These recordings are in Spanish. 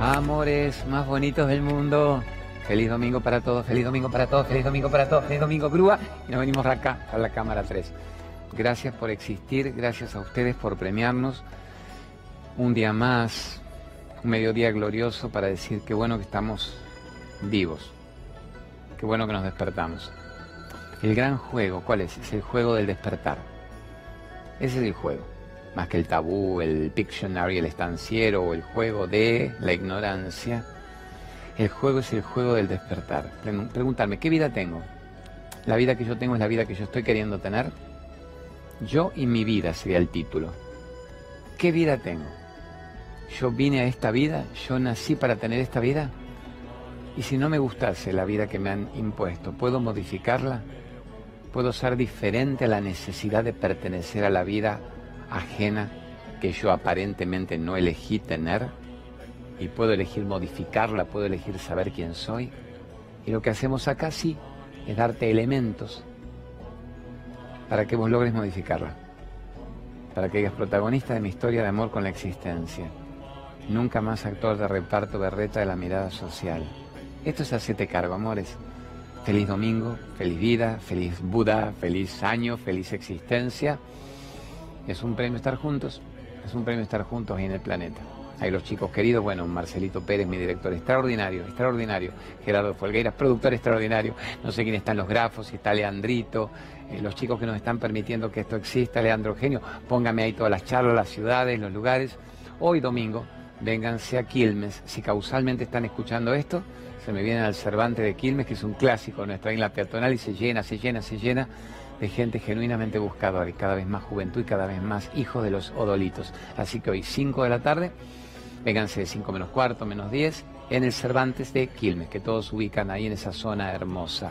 Amores más bonitos del mundo. Feliz domingo para todos, feliz domingo para todos, feliz domingo para todos, feliz domingo grúa. Y nos venimos acá, a la cámara 3. Gracias por existir, gracias a ustedes por premiarnos. Un día más, un mediodía glorioso para decir qué bueno que estamos vivos. Qué bueno que nos despertamos. El gran juego, ¿cuál es? Es el juego del despertar. Ese es el juego más que el tabú, el Pictionary, el estanciero o el juego de la ignorancia. El juego es el juego del despertar. Preguntarme, ¿qué vida tengo? La vida que yo tengo es la vida que yo estoy queriendo tener. Yo y mi vida sería el título. ¿Qué vida tengo? Yo vine a esta vida, yo nací para tener esta vida. Y si no me gustase la vida que me han impuesto, ¿puedo modificarla? ¿Puedo ser diferente a la necesidad de pertenecer a la vida ajena que yo aparentemente no elegí tener y puedo elegir modificarla, puedo elegir saber quién soy. Y lo que hacemos acá sí es darte elementos para que vos logres modificarla, para que seas protagonista de mi historia de amor con la existencia. Nunca más actor de reparto berreta de la mirada social. Esto es hacerte cargo, amores. Feliz domingo, feliz vida, feliz Buda, feliz año, feliz existencia. Es un premio estar juntos, es un premio estar juntos ahí en el planeta. Hay los chicos queridos, bueno, Marcelito Pérez, mi director extraordinario, extraordinario. Gerardo Folgueiras, productor extraordinario. No sé quién están los grafos, si está Leandrito, eh, los chicos que nos están permitiendo que esto exista, Leandro Genio. Póngame ahí todas las charlas, las ciudades, los lugares. Hoy domingo, vénganse a Quilmes. Si causalmente están escuchando esto, se me vienen al Cervantes de Quilmes, que es un clásico nuestra isla peatonal y se llena, se llena, se llena de gente genuinamente buscadora y cada vez más juventud y cada vez más hijos de los odolitos. Así que hoy 5 de la tarde, vénganse de 5 menos cuarto, menos 10, en el Cervantes de Quilmes, que todos ubican ahí en esa zona hermosa.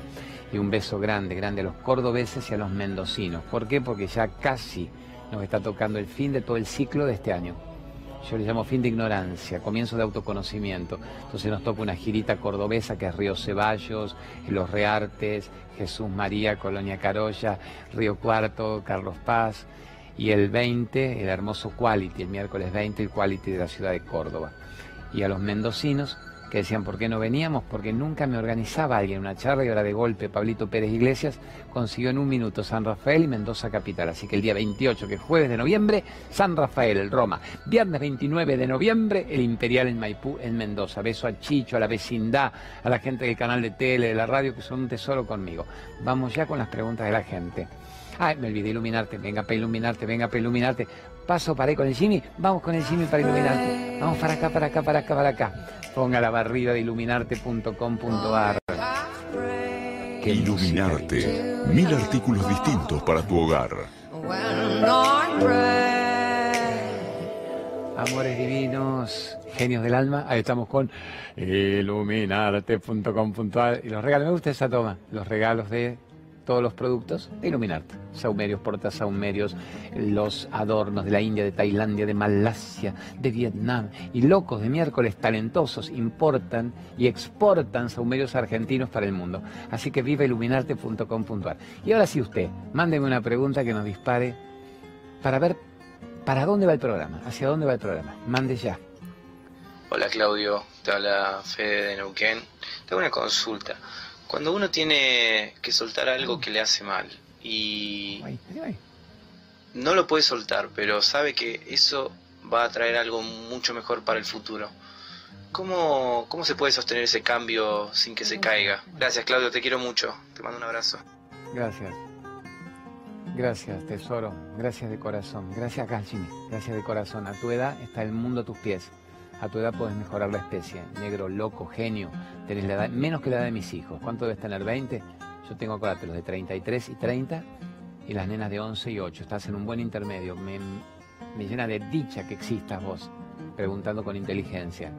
Y un beso grande, grande a los cordobeses y a los mendocinos. ¿Por qué? Porque ya casi nos está tocando el fin de todo el ciclo de este año yo le llamo fin de ignorancia, comienzo de autoconocimiento. Entonces nos toca una girita cordobesa que es Río Ceballos, Los Reartes, Jesús María, Colonia Carolla, Río Cuarto, Carlos Paz. Y el 20, el hermoso Quality, el miércoles 20, el Quality de la ciudad de Córdoba. Y a los mendocinos, que decían por qué no veníamos, porque nunca me organizaba alguien una charla y ahora de golpe Pablito Pérez Iglesias consiguió en un minuto San Rafael y Mendoza Capital. Así que el día 28, que es jueves de noviembre, San Rafael, el Roma. Viernes 29 de noviembre, el Imperial en Maipú, en Mendoza. Beso a Chicho, a la vecindad, a la gente del canal de tele, de la radio, que son un tesoro conmigo. Vamos ya con las preguntas de la gente. Ay, me olvidé iluminarte, venga para iluminarte, venga para iluminarte. Paso para ahí con el Jimmy, vamos con el Jimmy para iluminarte. Vamos para acá, para acá, para acá, para acá. Ponga la barrida de iluminarte.com.ar. Iluminarte. Mil artículos distintos para tu hogar. Amores divinos, genios del alma. Ahí estamos con iluminarte.com.ar. Y los regalos, me gusta esa toma. Los regalos de todos los productos de Iluminarte. Saumerios, portasaumerios, los adornos de la India, de Tailandia, de Malasia, de Vietnam. Y locos de miércoles talentosos importan y exportan saumerios argentinos para el mundo. Así que viva iluminarte.com.ar. Y ahora sí usted, mándeme una pregunta que nos dispare para ver para dónde va el programa, hacia dónde va el programa. Mande ya. Hola Claudio, te habla Fede de Neuquén. Tengo una consulta. Cuando uno tiene que soltar algo que le hace mal y no lo puede soltar, pero sabe que eso va a traer algo mucho mejor para el futuro. ¿Cómo, ¿Cómo se puede sostener ese cambio sin que se caiga? Gracias Claudio, te quiero mucho. Te mando un abrazo. Gracias. Gracias, tesoro. Gracias de corazón. Gracias, Jimmy. Gracias de corazón. A tu edad está el mundo a tus pies a tu edad puedes mejorar la especie. Negro, loco, genio, tenés la edad, menos que la edad de mis hijos. ¿Cuánto debes tener? ¿20? Yo tengo, acuérdate, los de 33 y 30 y las nenas de 11 y 8. Estás en un buen intermedio. Me, me llena de dicha que existas vos, preguntando con inteligencia.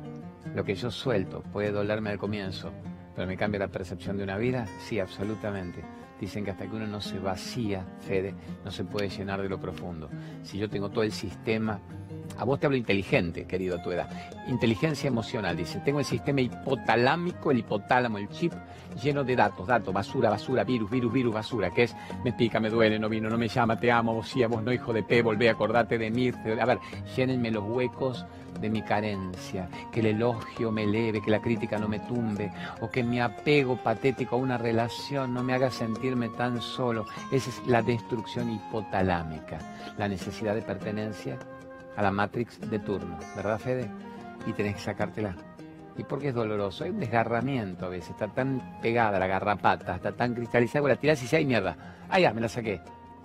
Lo que yo suelto puede dolerme al comienzo, pero me cambia la percepción de una vida. Sí, absolutamente. Dicen que hasta que uno no se vacía, Fede, no se puede llenar de lo profundo. Si yo tengo todo el sistema A vos te hablo inteligente, querido a tu edad. Inteligencia emocional, dice. Tengo el sistema hipotalámico, el hipotálamo, el chip lleno de datos, datos, basura, basura, virus, virus, virus, basura, que es me pica, me duele, no vino, no me llama, te amo, vos sí, vos no, hijo de P, volvé a acordarte de mí. A ver, llénenme los huecos de mi carencia, que el elogio me eleve, que la crítica no me tumbe, o que mi apego patético a una relación no me haga sentirme tan solo. Esa es la destrucción hipotalámica, la necesidad de pertenencia a la Matrix de turno, ¿verdad, Fede? Y tenés que sacártela. ¿Y por qué es doloroso? Hay un desgarramiento a veces, está tan pegada la garrapata, está tan cristalizada, la tirás y si hay mierda. Ah, ya, me la saqué.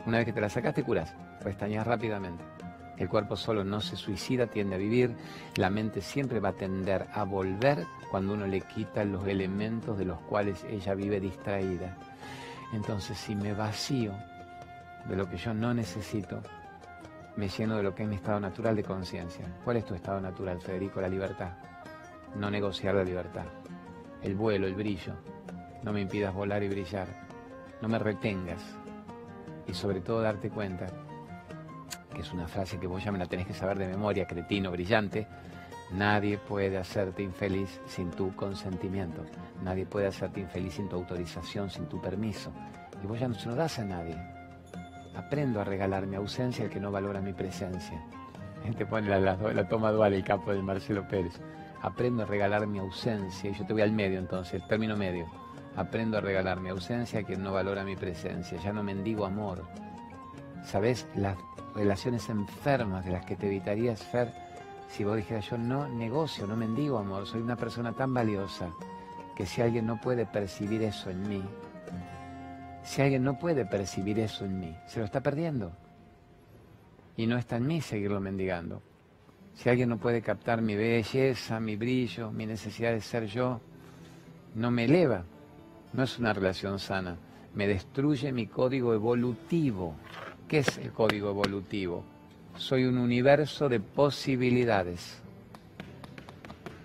Una vez que te la sacaste, curas, pestañas rápidamente. El cuerpo solo no se suicida, tiende a vivir. La mente siempre va a tender a volver cuando uno le quita los elementos de los cuales ella vive distraída. Entonces, si me vacío de lo que yo no necesito, me lleno de lo que es mi estado natural de conciencia. ¿Cuál es tu estado natural, Federico? La libertad. No negociar la libertad. El vuelo, el brillo. No me impidas volar y brillar. No me retengas. Y sobre todo darte cuenta que es una frase que vos ya me la tenés que saber de memoria, cretino, brillante, nadie puede hacerte infeliz sin tu consentimiento, nadie puede hacerte infeliz sin tu autorización, sin tu permiso, y vos ya no se lo das a nadie. Aprendo a regalar mi ausencia al que no valora mi presencia. Te pone la, toma dual el capo de Marcelo Pérez. Aprendo a regalar mi ausencia, y yo te voy al medio entonces, término medio. Aprendo a regalar mi ausencia a quien no valora mi presencia. Ya no mendigo amor. ¿Sabes? Las relaciones enfermas de las que te evitarías, Fer, si vos dijeras yo no negocio, no mendigo amor, soy una persona tan valiosa que si alguien no puede percibir eso en mí, si alguien no puede percibir eso en mí, se lo está perdiendo. Y no está en mí seguirlo mendigando. Si alguien no puede captar mi belleza, mi brillo, mi necesidad de ser yo, no me eleva. No es una relación sana. Me destruye mi código evolutivo. ¿Qué es el código evolutivo? Soy un universo de posibilidades.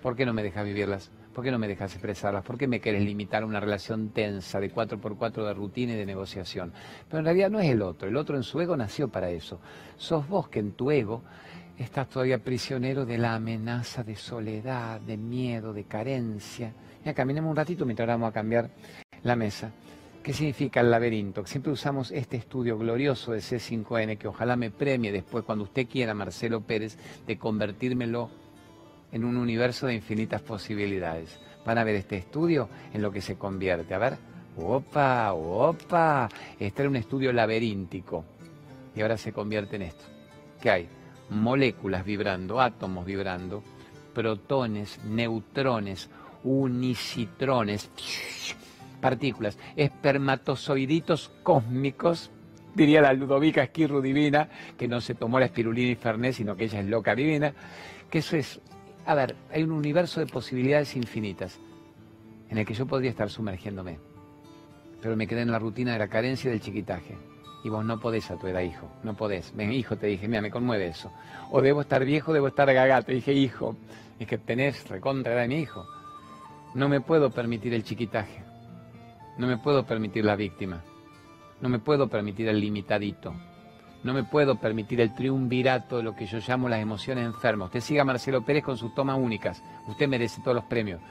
¿Por qué no me dejas vivirlas? ¿Por qué no me dejas expresarlas? ¿Por qué me quieres limitar a una relación tensa de 4x4 de rutina y de negociación? Pero en realidad no es el otro. El otro en su ego nació para eso. Sos vos que en tu ego estás todavía prisionero de la amenaza de soledad, de miedo, de carencia. Ya caminemos un ratito mientras vamos a cambiar la mesa. ¿Qué significa el laberinto? Siempre usamos este estudio glorioso de C5N que ojalá me premie después, cuando usted quiera, Marcelo Pérez, de convertírmelo en un universo de infinitas posibilidades. Van a ver este estudio en lo que se convierte. A ver, opa, opa, este era un estudio laberíntico y ahora se convierte en esto. ¿Qué hay? Moléculas vibrando, átomos vibrando, protones, neutrones, unicitrones partículas, espermatozoiditos cósmicos, diría la Ludovica Esquirru divina, que no se tomó la espirulina y Fernet, sino que ella es loca divina, que eso es, a ver, hay un universo de posibilidades infinitas en el que yo podría estar sumergiéndome, pero me quedé en la rutina de la carencia y del chiquitaje. Y vos no podés a tu edad, hijo, no podés. Ven, hijo, te dije, mira, me conmueve eso. O debo estar viejo, debo estar gaga. Te dije, hijo, es que tenés recontra de mi hijo. No me puedo permitir el chiquitaje. No me puedo permitir la víctima. No me puedo permitir el limitadito. No me puedo permitir el triunvirato de lo que yo llamo las emociones enfermas. Usted siga Marcelo Pérez con sus tomas únicas. Usted merece todos los premios.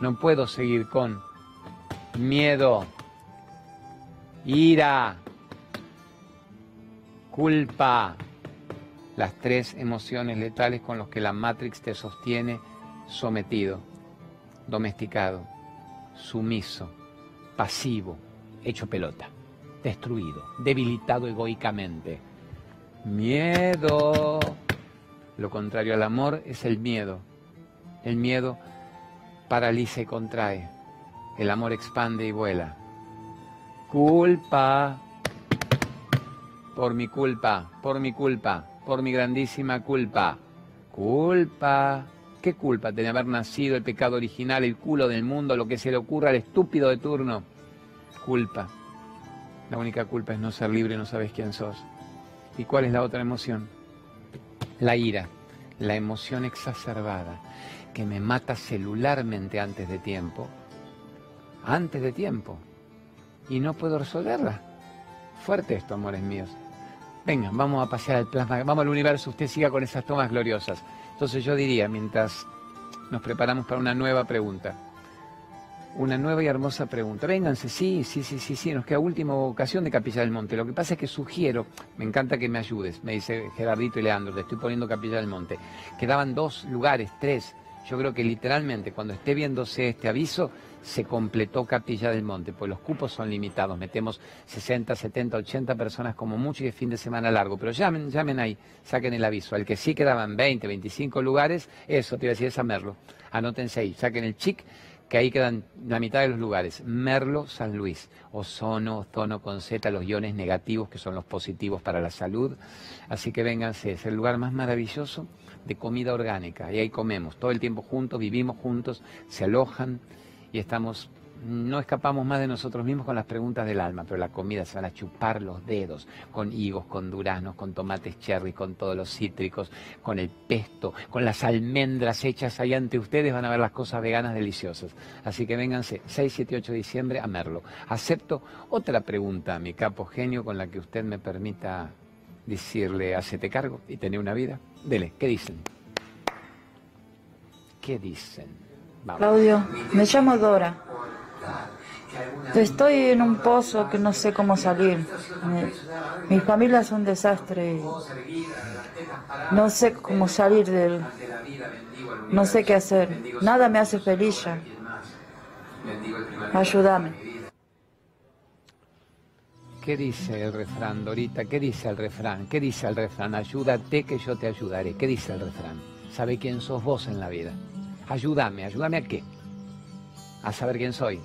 No puedo seguir con miedo, ira, culpa. Las tres emociones letales con las que la Matrix te sostiene sometido, domesticado, sumiso pasivo, hecho pelota, destruido, debilitado egoicamente. Miedo. Lo contrario al amor es el miedo. El miedo paraliza y contrae. El amor expande y vuela. Culpa. Por mi culpa, por mi culpa, por mi grandísima culpa. Culpa. ¿Qué culpa tiene haber nacido el pecado original, el culo del mundo, lo que se le ocurra al estúpido de turno? Culpa. La única culpa es no ser libre, no sabes quién sos. ¿Y cuál es la otra emoción? La ira, la emoción exacerbada, que me mata celularmente antes de tiempo, antes de tiempo, y no puedo resolverla. Fuerte esto, amores míos. Venga, vamos a pasear al plasma, vamos al universo, usted siga con esas tomas gloriosas. Entonces yo diría, mientras nos preparamos para una nueva pregunta, una nueva y hermosa pregunta. Vénganse, sí, sí, sí, sí, sí, nos queda última ocasión de Capilla del Monte. Lo que pasa es que sugiero, me encanta que me ayudes, me dice Gerardito y Leandro, le estoy poniendo Capilla del Monte. Quedaban dos lugares, tres. Yo creo que literalmente cuando esté viéndose este aviso, se completó Capilla del Monte, pues los cupos son limitados, metemos 60, 70, 80 personas como mucho y es fin de semana largo, pero llamen, llamen ahí, saquen el aviso. Al que sí quedaban 20, 25 lugares, eso te iba a decir es a Merlo. Anótense ahí, saquen el chic, que ahí quedan la mitad de los lugares. Merlo, San Luis, ozono, ozono con Z, los iones negativos que son los positivos para la salud. Así que vénganse, es el lugar más maravilloso de comida orgánica. Y ahí comemos todo el tiempo juntos, vivimos juntos, se alojan y estamos, no escapamos más de nosotros mismos con las preguntas del alma, pero la comida se van a chupar los dedos con higos, con duraznos, con tomates cherry, con todos los cítricos, con el pesto, con las almendras hechas ahí ante ustedes, van a ver las cosas veganas deliciosas. Así que vénganse 6, 7, 8 de diciembre a Merlo. Acepto otra pregunta, mi capo genio, con la que usted me permita decirle, hacete cargo y tener una vida. Dele, ¿qué dicen? ¿Qué dicen? Claudio, me llamo Dora. Estoy en un pozo que no sé cómo salir. Mi, familia es un desastre. No sé cómo salir de él. No sé qué hacer. Nada me hace feliz. Ayúdame. ¿Qué dice el refrán, Dorita? ¿Qué dice el refrán? ¿Qué dice el refrán? Ayúdate que yo te ayudaré. ¿Qué dice el refrán? ¿Sabe quién sos vos en la vida? Ayúdame, ayúdame a qué? A saber quién soy.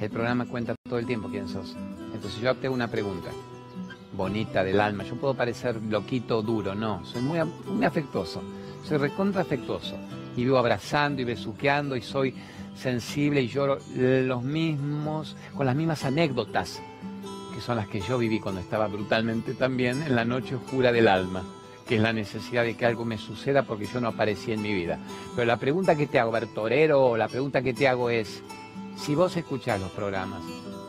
El programa cuenta todo el tiempo quién sos. Entonces yo tengo una pregunta bonita del alma. Yo puedo parecer loquito duro, no. Soy muy, muy afectuoso. Soy recontra afectuoso. Y vivo abrazando y besuqueando y soy sensible y lloro los mismos, con las mismas anécdotas que son las que yo viví cuando estaba brutalmente también en la noche oscura del alma que es la necesidad de que algo me suceda porque yo no aparecí en mi vida. Pero la pregunta que te hago, Bertorero, la pregunta que te hago es, si vos escuchás los programas,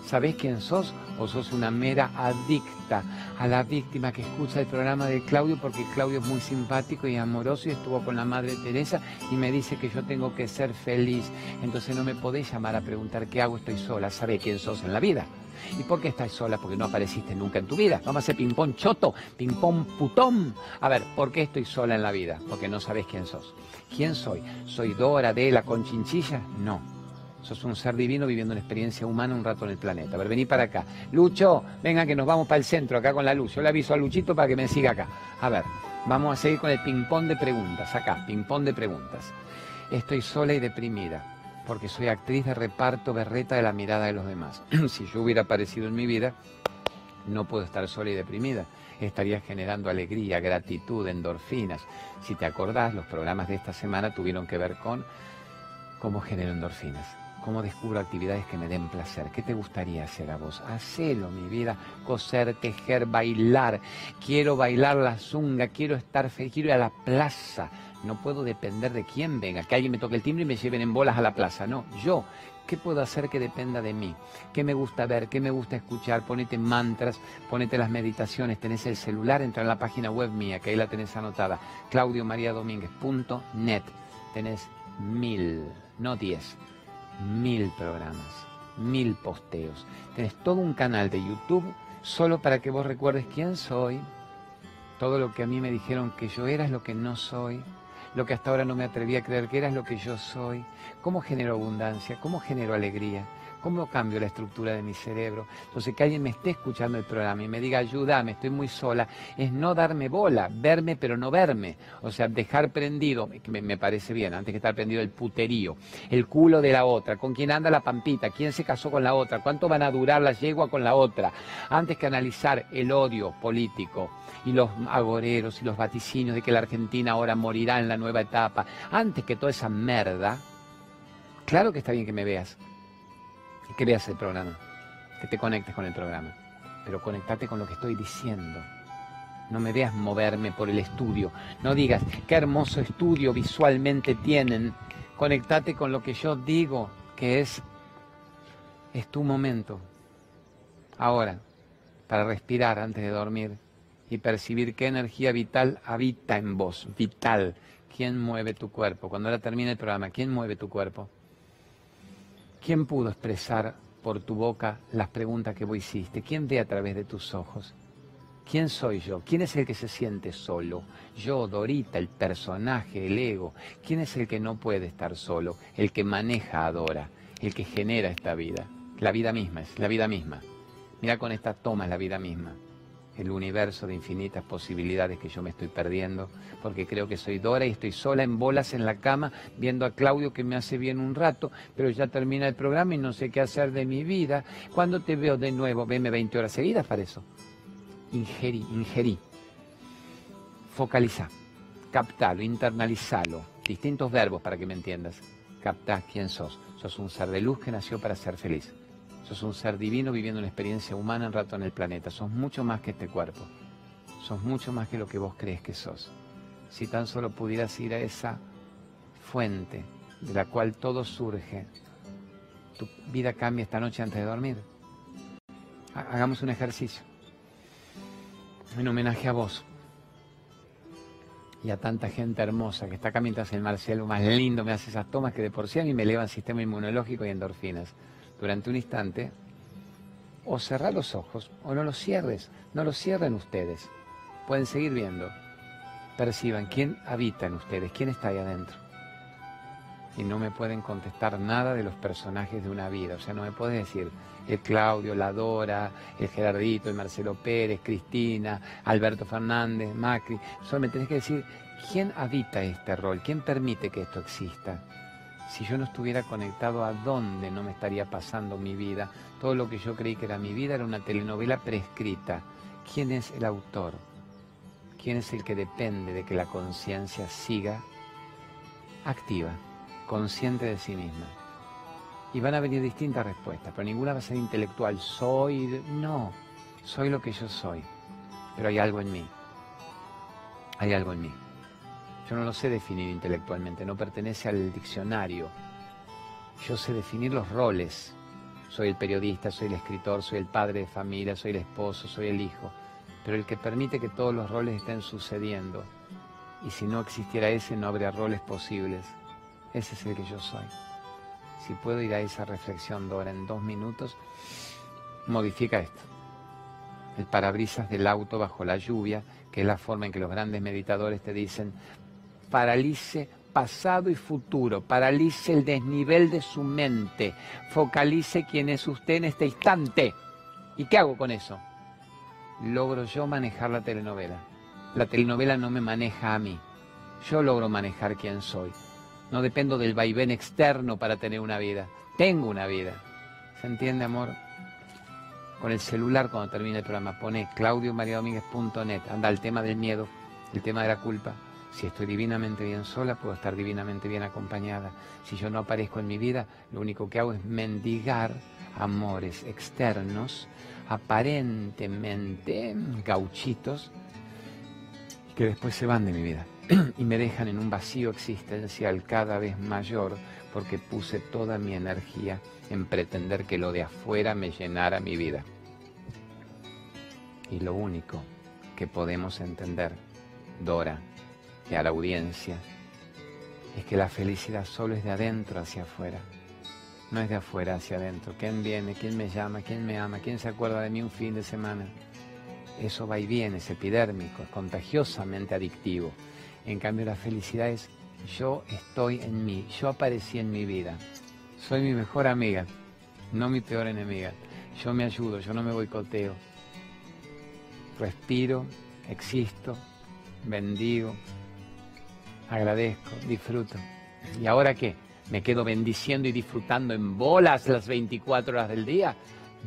¿sabés quién sos o sos una mera adicta a la víctima que escucha el programa de Claudio porque Claudio es muy simpático y amoroso y estuvo con la Madre Teresa y me dice que yo tengo que ser feliz? Entonces no me podés llamar a preguntar qué hago, estoy sola, ¿sabés quién sos en la vida? ¿Y por qué estás sola? Porque no apareciste nunca en tu vida. Vamos a hacer ping-pong choto, ping-pong putón. A ver, ¿por qué estoy sola en la vida? Porque no sabes quién sos. ¿Quién soy? ¿Soy Dora de la Conchinchilla? No. Sos un ser divino viviendo una experiencia humana un rato en el planeta. A ver, vení para acá. Lucho, venga que nos vamos para el centro, acá con la luz. Yo le aviso a Luchito para que me siga acá. A ver, vamos a seguir con el ping-pong de preguntas. Acá, ping-pong de preguntas. Estoy sola y deprimida porque soy actriz de reparto berreta de la mirada de los demás. si yo hubiera aparecido en mi vida, no puedo estar sola y deprimida. Estaría generando alegría, gratitud, endorfinas. Si te acordás, los programas de esta semana tuvieron que ver con cómo genero endorfinas, cómo descubro actividades que me den placer. ¿Qué te gustaría hacer a vos? Hacelo, mi vida, coser, tejer, bailar. Quiero bailar la zunga, quiero estar feliz, quiero ir a la plaza no puedo depender de quién venga, que alguien me toque el timbre y me lleven en bolas a la plaza. No, yo, ¿qué puedo hacer que dependa de mí? ¿Qué me gusta ver? ¿Qué me gusta escuchar? Ponete mantras, ponete las meditaciones, tenés el celular, entra en la página web mía, que ahí la tenés anotada, claudiomariadomínguez.net. Tenés mil, no diez, mil programas, mil posteos. Tenés todo un canal de YouTube solo para que vos recuerdes quién soy. Todo lo que a mí me dijeron que yo era es lo que no soy lo que hasta ahora no me atreví a creer que era lo que yo soy, cómo genero abundancia, cómo genero alegría, cómo cambio la estructura de mi cerebro. Entonces, que alguien me esté escuchando el programa y me diga, ayúdame, estoy muy sola, es no darme bola, verme pero no verme. O sea, dejar prendido, que me, parece bien, antes que estar prendido el puterío, el culo de la otra, con quién anda la pampita, quién se casó con la otra, cuánto van a durar la yegua con la otra, antes que analizar el odio político y los agoreros y los vaticinios de que la Argentina ahora morirá en la nueva etapa, antes que toda esa merda, claro que está bien que me veas, que veas el programa, que te conectes con el programa, pero conectate con lo que estoy diciendo. No me veas moverme por el estudio. No digas, qué hermoso estudio visualmente tienen. Conectate con lo que yo digo, que es, es tu momento. Ahora, para respirar antes de dormir, y percibir qué energía vital habita en vos, vital. ¿Quién mueve tu cuerpo? Cuando ahora termine el programa, ¿quién mueve tu cuerpo? ¿Quién pudo expresar por tu boca las preguntas que vos hiciste? ¿Quién ve a través de tus ojos? ¿Quién soy yo? ¿Quién es el que se siente solo? Yo, Dorita, el personaje, el ego. ¿Quién es el que no puede estar solo? El que maneja a Dora, el que genera esta vida. La vida misma es la vida misma. Mira con esta toma es la vida misma. El universo de infinitas posibilidades que yo me estoy perdiendo, porque creo que soy Dora y estoy sola en bolas en la cama viendo a Claudio que me hace bien un rato, pero ya termina el programa y no sé qué hacer de mi vida. Cuando te veo de nuevo, veme 20 horas seguidas para eso ingerí, ingerí. Focaliza, captalo, internalizalo. Distintos verbos para que me entiendas. Captá quién sos. Sos un ser de luz que nació para ser feliz. Sos un ser divino viviendo una experiencia humana en rato en el planeta. Sos mucho más que este cuerpo. Sos mucho más que lo que vos crees que sos. Si tan solo pudieras ir a esa fuente de la cual todo surge, tu vida cambia esta noche antes de dormir. Hagamos un ejercicio en homenaje a vos y a tanta gente hermosa que está acá mientras el Marcelo más lindo me hace esas tomas que de por sí a mí me elevan sistema inmunológico y endorfinas. Durante un instante, o cerrar los ojos o no los cierres, no los cierren ustedes. Pueden seguir viendo. Perciban quién habita en ustedes, quién está ahí adentro. Y no me pueden contestar nada de los personajes de una vida. O sea, no me puedes decir, el Claudio, la Dora, el Gerardito, el Marcelo Pérez, Cristina, Alberto Fernández, Macri. Solo me tenés que decir quién habita este rol, quién permite que esto exista. Si yo no estuviera conectado, ¿a dónde no me estaría pasando mi vida? Todo lo que yo creí que era mi vida era una telenovela prescrita. ¿Quién es el autor? ¿Quién es el que depende de que la conciencia siga activa, consciente de sí misma? y van a venir distintas respuestas, pero ninguna va a ser intelectual. Soy, no, soy lo que yo soy, pero hay algo en mí. Hay algo en mí. Yo no lo sé definir intelectualmente, no pertenece al diccionario. Yo sé definir los roles. Soy el periodista, soy el escritor, soy el padre de familia, soy el esposo, soy el hijo. Pero el que permite que todos los roles estén sucediendo. Y si no existiera ese, no habría roles posibles. Ese es el que yo soy si puedo ir a esa reflexión, Dora, en dos minutos, modifica esto. El parabrisas del auto bajo la lluvia, que es la forma en que los grandes meditadores te dicen, paralice pasado y futuro, paralice el desnivel de su mente, focalice quién es usted en este instante. ¿Y qué hago con eso? Logro yo manejar la telenovela. La telenovela no me maneja a mí. Yo logro manejar quién soy. No dependo del vaivén externo para tener una vida. Tengo una vida. ¿Se entiende, amor? Con el celular cuando termine el programa pone claudiomariadomínguez.net. Anda el tema del miedo, el tema de la culpa. Si estoy divinamente bien sola, puedo estar divinamente bien acompañada. Si yo no aparezco en mi vida, lo único que hago es mendigar amores externos, aparentemente gauchitos, que después se van de mi vida. y me dejan en un vacío existencial cada vez mayor porque puse toda mi energía en pretender que lo de afuera me llenara mi vida. Y lo único que podemos entender, Dora, y a la audiencia, es que la felicidad solo es de adentro hacia afuera. No es de afuera hacia adentro. ¿Quién viene? ¿Quién me llama? ¿Quién me ama? ¿Quién se acuerda de mí un fin de semana? Eso va y viene, es epidérmico, es contagiosamente adictivo. En cambio, la felicidad es yo estoy en mí, yo aparecí en mi vida. Soy mi mejor amiga, no mi peor enemiga. Yo me ayudo, yo no me boicoteo. Respiro, existo, bendigo, agradezco, disfruto. ¿Y ahora qué? ¿Me quedo bendiciendo y disfrutando en bolas las 24 horas del día?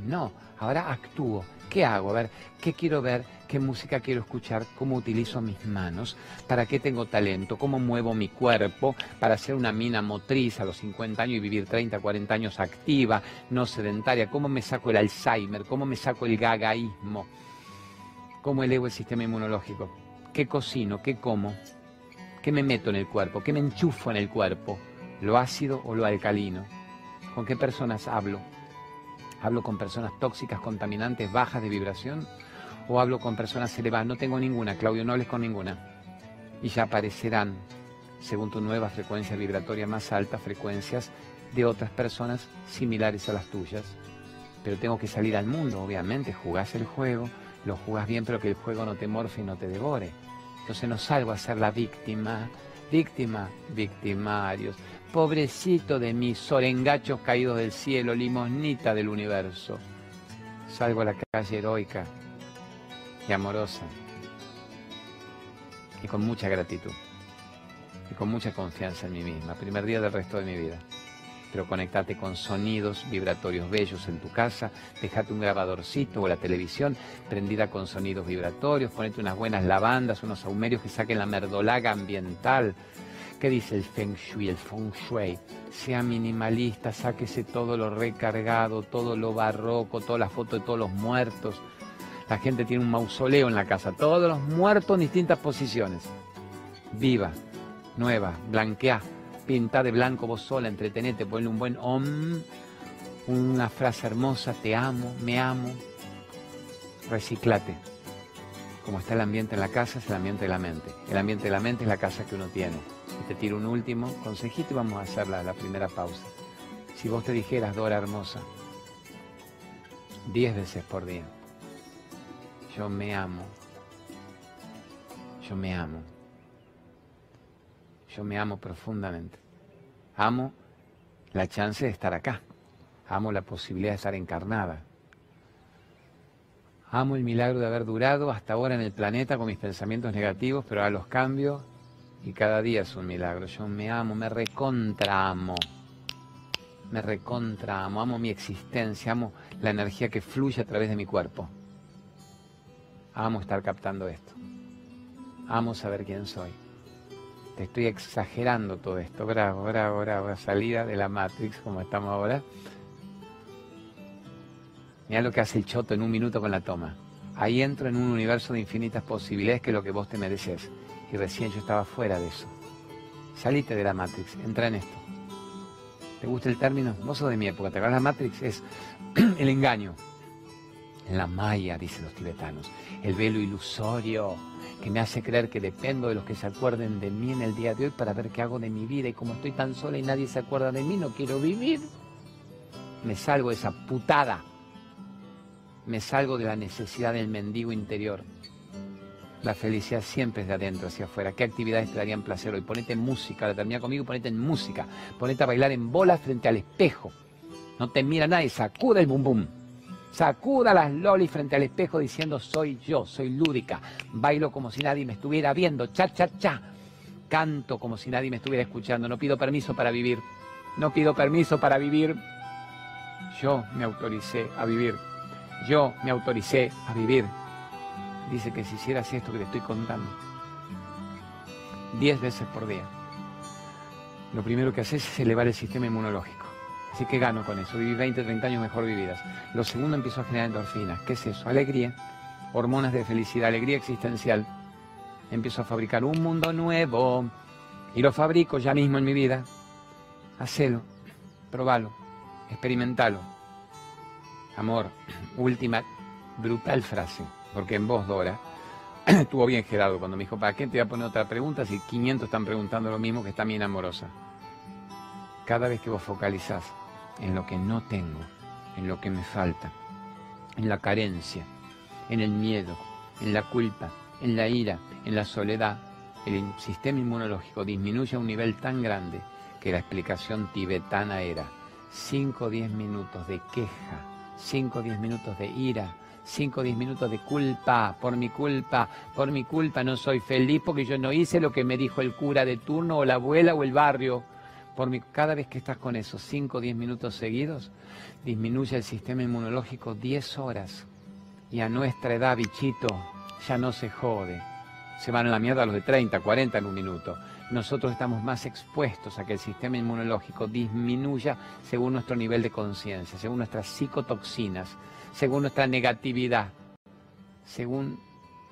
No, ahora actúo. ¿Qué hago? A ver, ¿qué quiero ver? qué música quiero escuchar, cómo utilizo mis manos, para qué tengo talento, cómo muevo mi cuerpo para ser una mina motriz a los 50 años y vivir 30, 40 años activa, no sedentaria, cómo me saco el Alzheimer, cómo me saco el gagaísmo, cómo elevo el sistema inmunológico, qué cocino, qué como, qué me meto en el cuerpo, qué me enchufo en el cuerpo, lo ácido o lo alcalino, con qué personas hablo. ¿Hablo con personas tóxicas, contaminantes, bajas de vibración? o hablo con personas elevadas. No tengo ninguna, Claudio, no hables con ninguna. Y ya aparecerán, según tu nueva frecuencia vibratoria más alta, frecuencias de otras personas similares a las tuyas. Pero tengo que salir al mundo, obviamente, jugás el juego, lo jugás bien, pero que el juego no te morfe y no te devore. Entonces no salgo a ser la víctima, víctima, victimarios. Pobrecito de mí, sorengachos caídos del cielo, limosnita del universo. Salgo a la calle heroica y amorosa y con mucha gratitud y con mucha confianza en mí misma. Primer día del resto de mi vida pero conectate con sonidos vibratorios bellos en tu casa, dejate un grabadorcito o la televisión prendida con sonidos vibratorios, ponete unas buenas lavandas, unos saumerios que saquen la merdolaga ambiental. ¿Qué dice el Feng Shui, el Feng Shui? Sea minimalista, sáquese todo lo recargado, todo lo barroco, todas las fotos de todos los muertos. La gente tiene un mausoleo en la casa, todos los muertos en distintas posiciones. Viva, nueva, blanquea, pinta de blanco vos sola, entretenete, ponle un buen om, una frase hermosa, te amo, me amo, reciclate. Como está el ambiente en la casa, es el ambiente de la mente. El ambiente de la mente es la casa que uno tiene. Y te tiro un último consejito y vamos a hacer la, la primera pausa. Si vos te dijeras, Dora hermosa, diez veces por día, yo me amo, yo me amo yo me amo profundamente. Amo la chance de estar acá. Amo la posibilidad de estar encarnada. Amo el milagro de haber durado hasta ahora en el planeta con mis pensamientos negativos, pero a los cambios y cada día es un milagro. Yo me amo, me recontra amo. Me recontra amo, amo mi existencia, amo la energía que fluye a través de mi cuerpo. Amo estar captando esto. Amo saber quién soy te estoy exagerando todo esto, bravo, bravo, bravo, salida de la Matrix como estamos ahora. Mira lo que hace el choto en un minuto con la toma. Ahí entro en un universo de infinitas posibilidades que es lo que vos te mereces. Y recién yo estaba fuera de eso. Salite de la Matrix, entra en esto. ¿Te gusta el término? Vos sos de mi época, ¿te acuerdas? La Matrix es el engaño. La maya, dicen los tibetanos. El velo ilusorio que me hace creer que dependo de los que se acuerden de mí en el día de hoy para ver qué hago de mi vida y como estoy tan sola y nadie se acuerda de mí, no quiero vivir. Me salgo de esa putada. Me salgo de la necesidad del mendigo interior. La felicidad siempre es de adentro hacia afuera. ¿Qué actividades te darían placer hoy? Ponete en música, la termina conmigo, ponete en música. Ponete a bailar en bolas frente al espejo. No te mira nadie, sacuda el bum bum. Sacuda las lolis frente al espejo diciendo soy yo, soy lúdica. Bailo como si nadie me estuviera viendo. Cha, cha, cha. Canto como si nadie me estuviera escuchando. No pido permiso para vivir. No pido permiso para vivir. Yo me autoricé a vivir. Yo me autoricé a vivir. Dice que si hicieras esto que te estoy contando, diez veces por día, lo primero que haces es elevar el sistema inmunológico. Así que gano con eso, viví 20, 30 años mejor vividas. Lo segundo empiezo a generar endorfinas. ¿Qué es eso? Alegría, hormonas de felicidad, alegría existencial. Empiezo a fabricar un mundo nuevo y lo fabrico ya mismo en mi vida. Hacelo, probalo, experimentalo. Amor, última brutal frase, porque en voz, Dora, estuvo bien Gerardo cuando me dijo, ¿para qué te voy a poner otra pregunta si 500 están preguntando lo mismo que está bien amorosa? Cada vez que vos focalizás en lo que no tengo, en lo que me falta, en la carencia, en el miedo, en la culpa, en la ira, en la soledad, el sistema inmunológico disminuye a un nivel tan grande que la explicación tibetana era 5 o 10 minutos de queja, 5 o 10 minutos de ira, 5 o 10 minutos de culpa, por mi culpa, por mi culpa no soy feliz porque yo no hice lo que me dijo el cura de turno o la abuela o el barrio por mi, cada vez que estás con esos 5 o 10 minutos seguidos, disminuye el sistema inmunológico 10 horas. Y a nuestra edad, bichito, ya no se jode. Se van a la mierda los de 30, 40 en un minuto. Nosotros estamos más expuestos a que el sistema inmunológico disminuya según nuestro nivel de conciencia, según nuestras psicotoxinas, según nuestra negatividad, según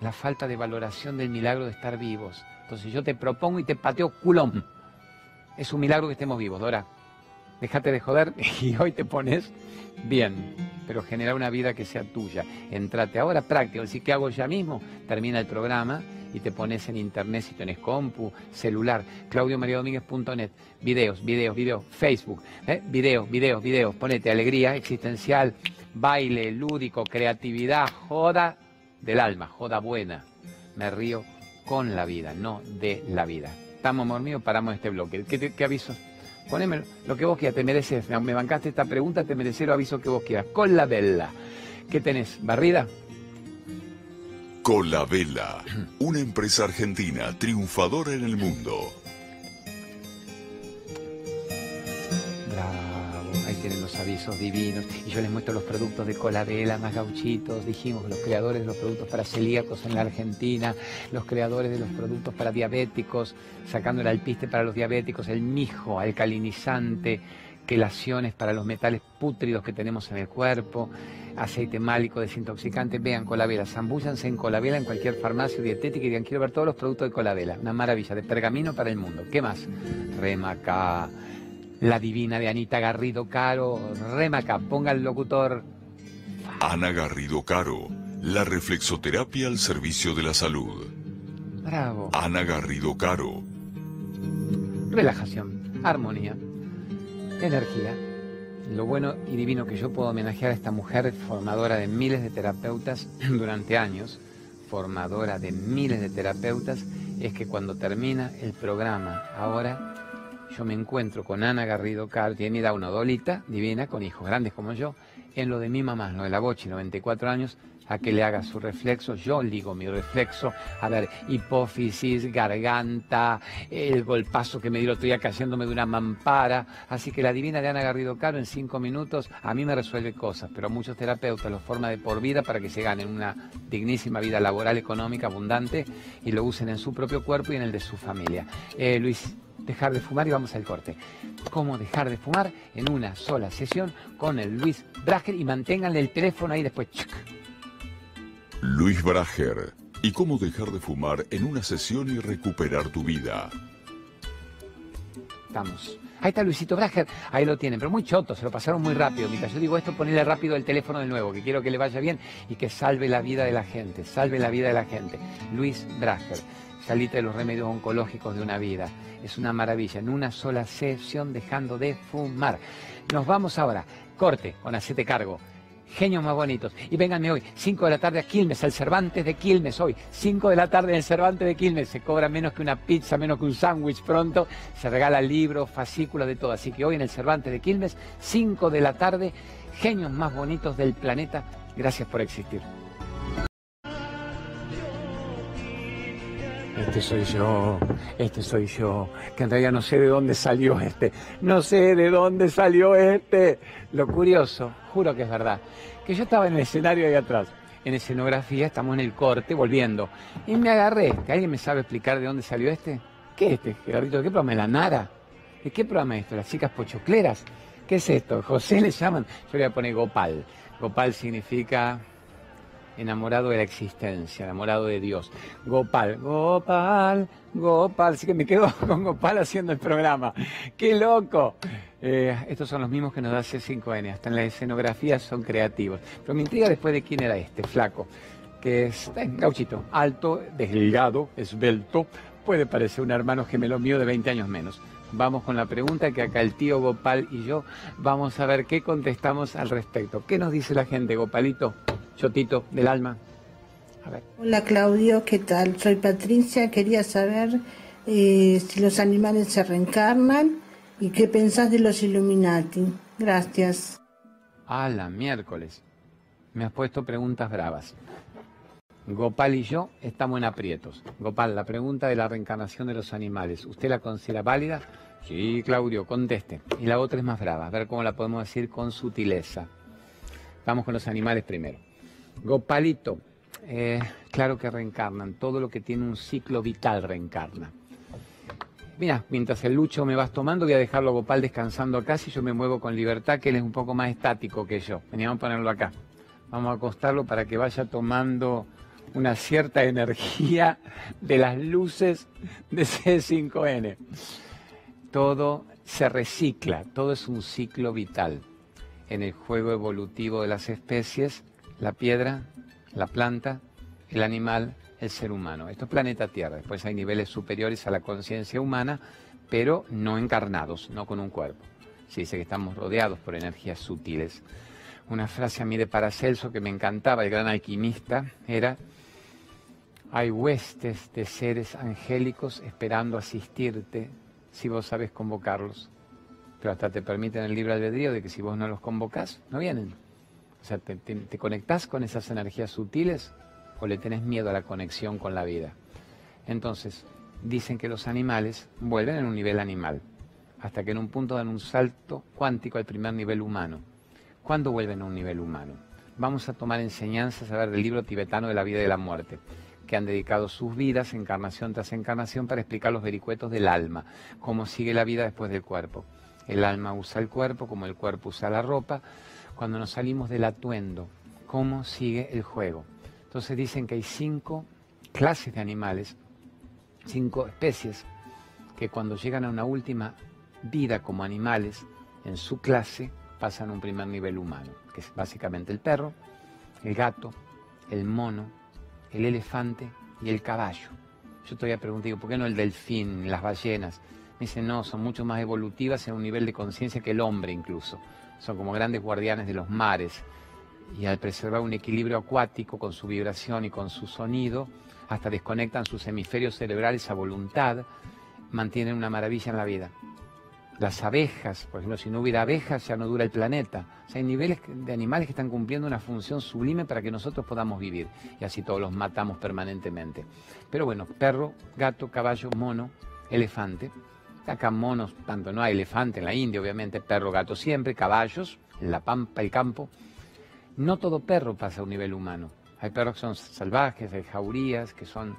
la falta de valoración del milagro de estar vivos. Entonces yo te propongo y te pateo culón es un milagro que estemos vivos, Dora. Déjate de joder y hoy te pones bien, pero genera una vida que sea tuya. Entrate ahora práctico, decir, ¿qué hago ya mismo? Termina el programa y te pones en internet si tenés compu, celular, claudiomariadomínguez.net, videos, videos, videos, Facebook, ¿eh? videos, videos, videos, ponete alegría existencial, baile, lúdico, creatividad, joda del alma, joda buena. Me río con la vida, no de la vida. Estamos, amor mío, paramos este bloque. ¿Qué, qué aviso? Poneme lo que vos quieras, te mereces. Me bancaste esta pregunta, te mereces lo aviso que vos quieras. Con la vela. ¿Qué tenés? ¿Barrida? Vela, una empresa argentina triunfadora en el mundo. Tienen los avisos divinos. Y yo les muestro los productos de Colabela, más gauchitos. Dijimos los creadores de los productos para celíacos en la Argentina, los creadores de los productos para diabéticos, sacando el alpiste para los diabéticos, el mijo alcalinizante, quelaciones para los metales pútridos que tenemos en el cuerpo aceite málico, desintoxicante, vean Colabela, zambúllanse en Colabela en cualquier farmacia dietética y digan, quiero ver todos los productos de Colabela, una maravilla, de pergamino para el mundo. ¿Qué más? Remaca, la divina de Anita Garrido Caro, Remaca, ponga el locutor. Ana Garrido Caro, la reflexoterapia al servicio de la salud. Bravo. Ana Garrido Caro. Relajación, armonía, energía lo bueno y divino que yo puedo homenajear a esta mujer formadora de miles de terapeutas durante años, formadora de miles de terapeutas, es que cuando termina el programa, ahora yo me encuentro con Ana Garrido Car, tiene da una dolita divina, con hijos grandes como yo, en lo de mi mamá, lo de la Bochi, 94 años, a que le haga su reflexo. Yo ligo mi reflexo, a ver, hipófisis, garganta, el golpazo que me dio, estoy cayéndome de una mampara. Así que la divina de Ana Garrido Caro en cinco minutos a mí me resuelve cosas, pero muchos terapeutas lo forma de por vida para que se ganen una dignísima vida laboral, económica, abundante y lo usen en su propio cuerpo y en el de su familia. Eh, Luis, dejar de fumar y vamos al corte. ¿Cómo dejar de fumar en una sola sesión con el Luis Brager y manténganle el teléfono ahí después. Luis Brager. ¿Y cómo dejar de fumar en una sesión y recuperar tu vida? Estamos. Ahí está Luisito Brager, ahí lo tienen, pero muy choto, se lo pasaron muy rápido. Mientras yo digo esto, ponele rápido el teléfono de nuevo, que quiero que le vaya bien y que salve la vida de la gente, salve la vida de la gente. Luis Brager, salite de los remedios oncológicos de una vida. Es una maravilla, en una sola sesión dejando de fumar. Nos vamos ahora, corte con Hacete Cargo genios más bonitos. Y vénganme hoy, 5 de la tarde a Quilmes, al Cervantes de Quilmes hoy. 5 de la tarde en el Cervantes de Quilmes. Se cobra menos que una pizza, menos que un sándwich pronto. Se regala libros, fascículos, de todo. Así que hoy en el Cervantes de Quilmes, 5 de la tarde, genios más bonitos del planeta. Gracias por existir. Este soy yo, este soy yo, que en realidad no sé de dónde salió este, no sé de dónde salió este. Lo curioso, juro que es verdad, que yo estaba en el escenario ahí atrás, en escenografía, estamos en el corte, volviendo, y me agarré, que alguien me sabe explicar de dónde salió este. ¿Qué es este, Gerardito? ¿De qué programa la Nara? ¿De qué programa es esto? ¿Las chicas pochocleras? ¿Qué es esto? José le llaman, yo le voy a poner Gopal. Gopal significa enamorado de la existencia, enamorado de Dios. Gopal, Gopal, Gopal, así que me quedo con Gopal haciendo el programa. ¡Qué loco! Eh, estos son los mismos que nos da C5N, hasta en la escenografía son creativos. Pero me intriga después de quién era este, flaco, que es gauchito, alto, delgado, esbelto, puede parecer un hermano gemelo mío de 20 años menos. Vamos con la pregunta que acá el tío Gopal y yo vamos a ver qué contestamos al respecto. ¿Qué nos dice la gente, Gopalito? Chotito del alma. Hola Claudio, ¿qué tal? Soy Patricia, quería saber eh, si los animales se reencarnan y qué pensás de los Illuminati. Gracias. A la miércoles. Me has puesto preguntas bravas. Gopal y yo estamos en aprietos. Gopal, la pregunta de la reencarnación de los animales, ¿usted la considera válida? Sí, Claudio, conteste. Y la otra es más brava, a ver cómo la podemos decir con sutileza. Vamos con los animales primero. Gopalito, eh, claro que reencarnan, todo lo que tiene un ciclo vital reencarna. Mira, mientras el Lucho me vas tomando, voy a dejarlo a Gopal descansando acá, si yo me muevo con libertad, que él es un poco más estático que yo. Veníamos a ponerlo acá. Vamos a acostarlo para que vaya tomando una cierta energía de las luces de C5N. Todo se recicla, todo es un ciclo vital. En el juego evolutivo de las especies, la piedra, la planta, el animal, el ser humano. Esto es planeta Tierra. Después hay niveles superiores a la conciencia humana, pero no encarnados, no con un cuerpo. Se dice que estamos rodeados por energías sutiles. Una frase a mí de Paracelso que me encantaba, el gran alquimista, era, hay huestes de seres angélicos esperando asistirte si vos sabes convocarlos. Pero hasta te permiten el libre albedrío de que si vos no los convocás, no vienen. O sea, te, te conectás con esas energías sutiles o le tenés miedo a la conexión con la vida. Entonces, dicen que los animales vuelven en un nivel animal, hasta que en un punto dan un salto cuántico al primer nivel humano. ¿Cuándo vuelven a un nivel humano? Vamos a tomar enseñanzas a ver del libro tibetano de la vida y de la muerte, que han dedicado sus vidas, encarnación tras encarnación, para explicar los vericuetos del alma, cómo sigue la vida después del cuerpo. El alma usa el cuerpo como el cuerpo usa la ropa. Cuando nos salimos del atuendo, cómo sigue el juego. Entonces dicen que hay cinco clases de animales, cinco especies, que cuando llegan a una última vida como animales, en su clase pasan a un primer nivel humano, que es básicamente el perro, el gato, el mono, el elefante y el caballo. Yo todavía pregunto, digo, ¿por qué no el delfín, las ballenas? Me dicen, no, son mucho más evolutivas en un nivel de conciencia que el hombre incluso. Son como grandes guardianes de los mares y al preservar un equilibrio acuático con su vibración y con su sonido, hasta desconectan sus hemisferios cerebrales a voluntad, mantienen una maravilla en la vida. Las abejas, por ejemplo, si no hubiera abejas ya no dura el planeta. O sea, hay niveles de animales que están cumpliendo una función sublime para que nosotros podamos vivir. Y así todos los matamos permanentemente. Pero bueno, perro, gato, caballo, mono, elefante. Acá monos, tanto no hay elefante en la India, obviamente, perro, gato siempre, caballos, en la pampa, el campo, no todo perro pasa a un nivel humano. Hay perros que son salvajes, hay jaurías, que son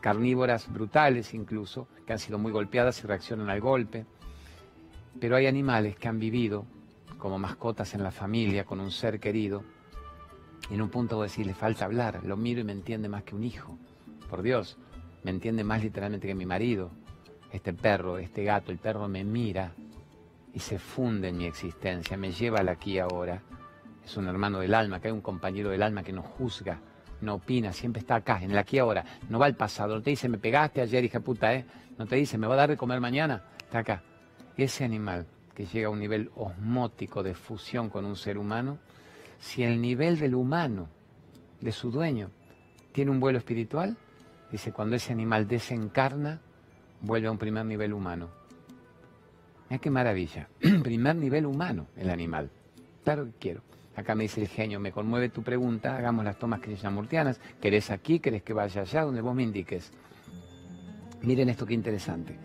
carnívoras brutales incluso, que han sido muy golpeadas y reaccionan al golpe. Pero hay animales que han vivido como mascotas en la familia, con un ser querido, y en un punto voy a decir, le falta hablar, lo miro y me entiende más que un hijo. Por Dios, me entiende más literalmente que mi marido. Este perro, este gato, el perro me mira y se funde en mi existencia, me lleva al aquí ahora es un hermano del alma, que hay un compañero del alma que no juzga, no opina, siempre está acá, en el aquí ahora. No va al pasado, no te dice, me pegaste ayer, hija puta, ¿eh? No te dice, me va a dar de comer mañana, está acá. Ese animal que llega a un nivel osmótico de fusión con un ser humano, si el nivel del humano, de su dueño, tiene un vuelo espiritual, dice, cuando ese animal desencarna, vuelve a un primer nivel humano. Mira qué maravilla. primer nivel humano el animal. Claro que quiero. Acá me dice el genio, me conmueve tu pregunta, hagamos las tomas krishnamurtianas. ¿Querés aquí? ¿Querés que vaya allá? Donde vos me indiques. Miren esto qué interesante.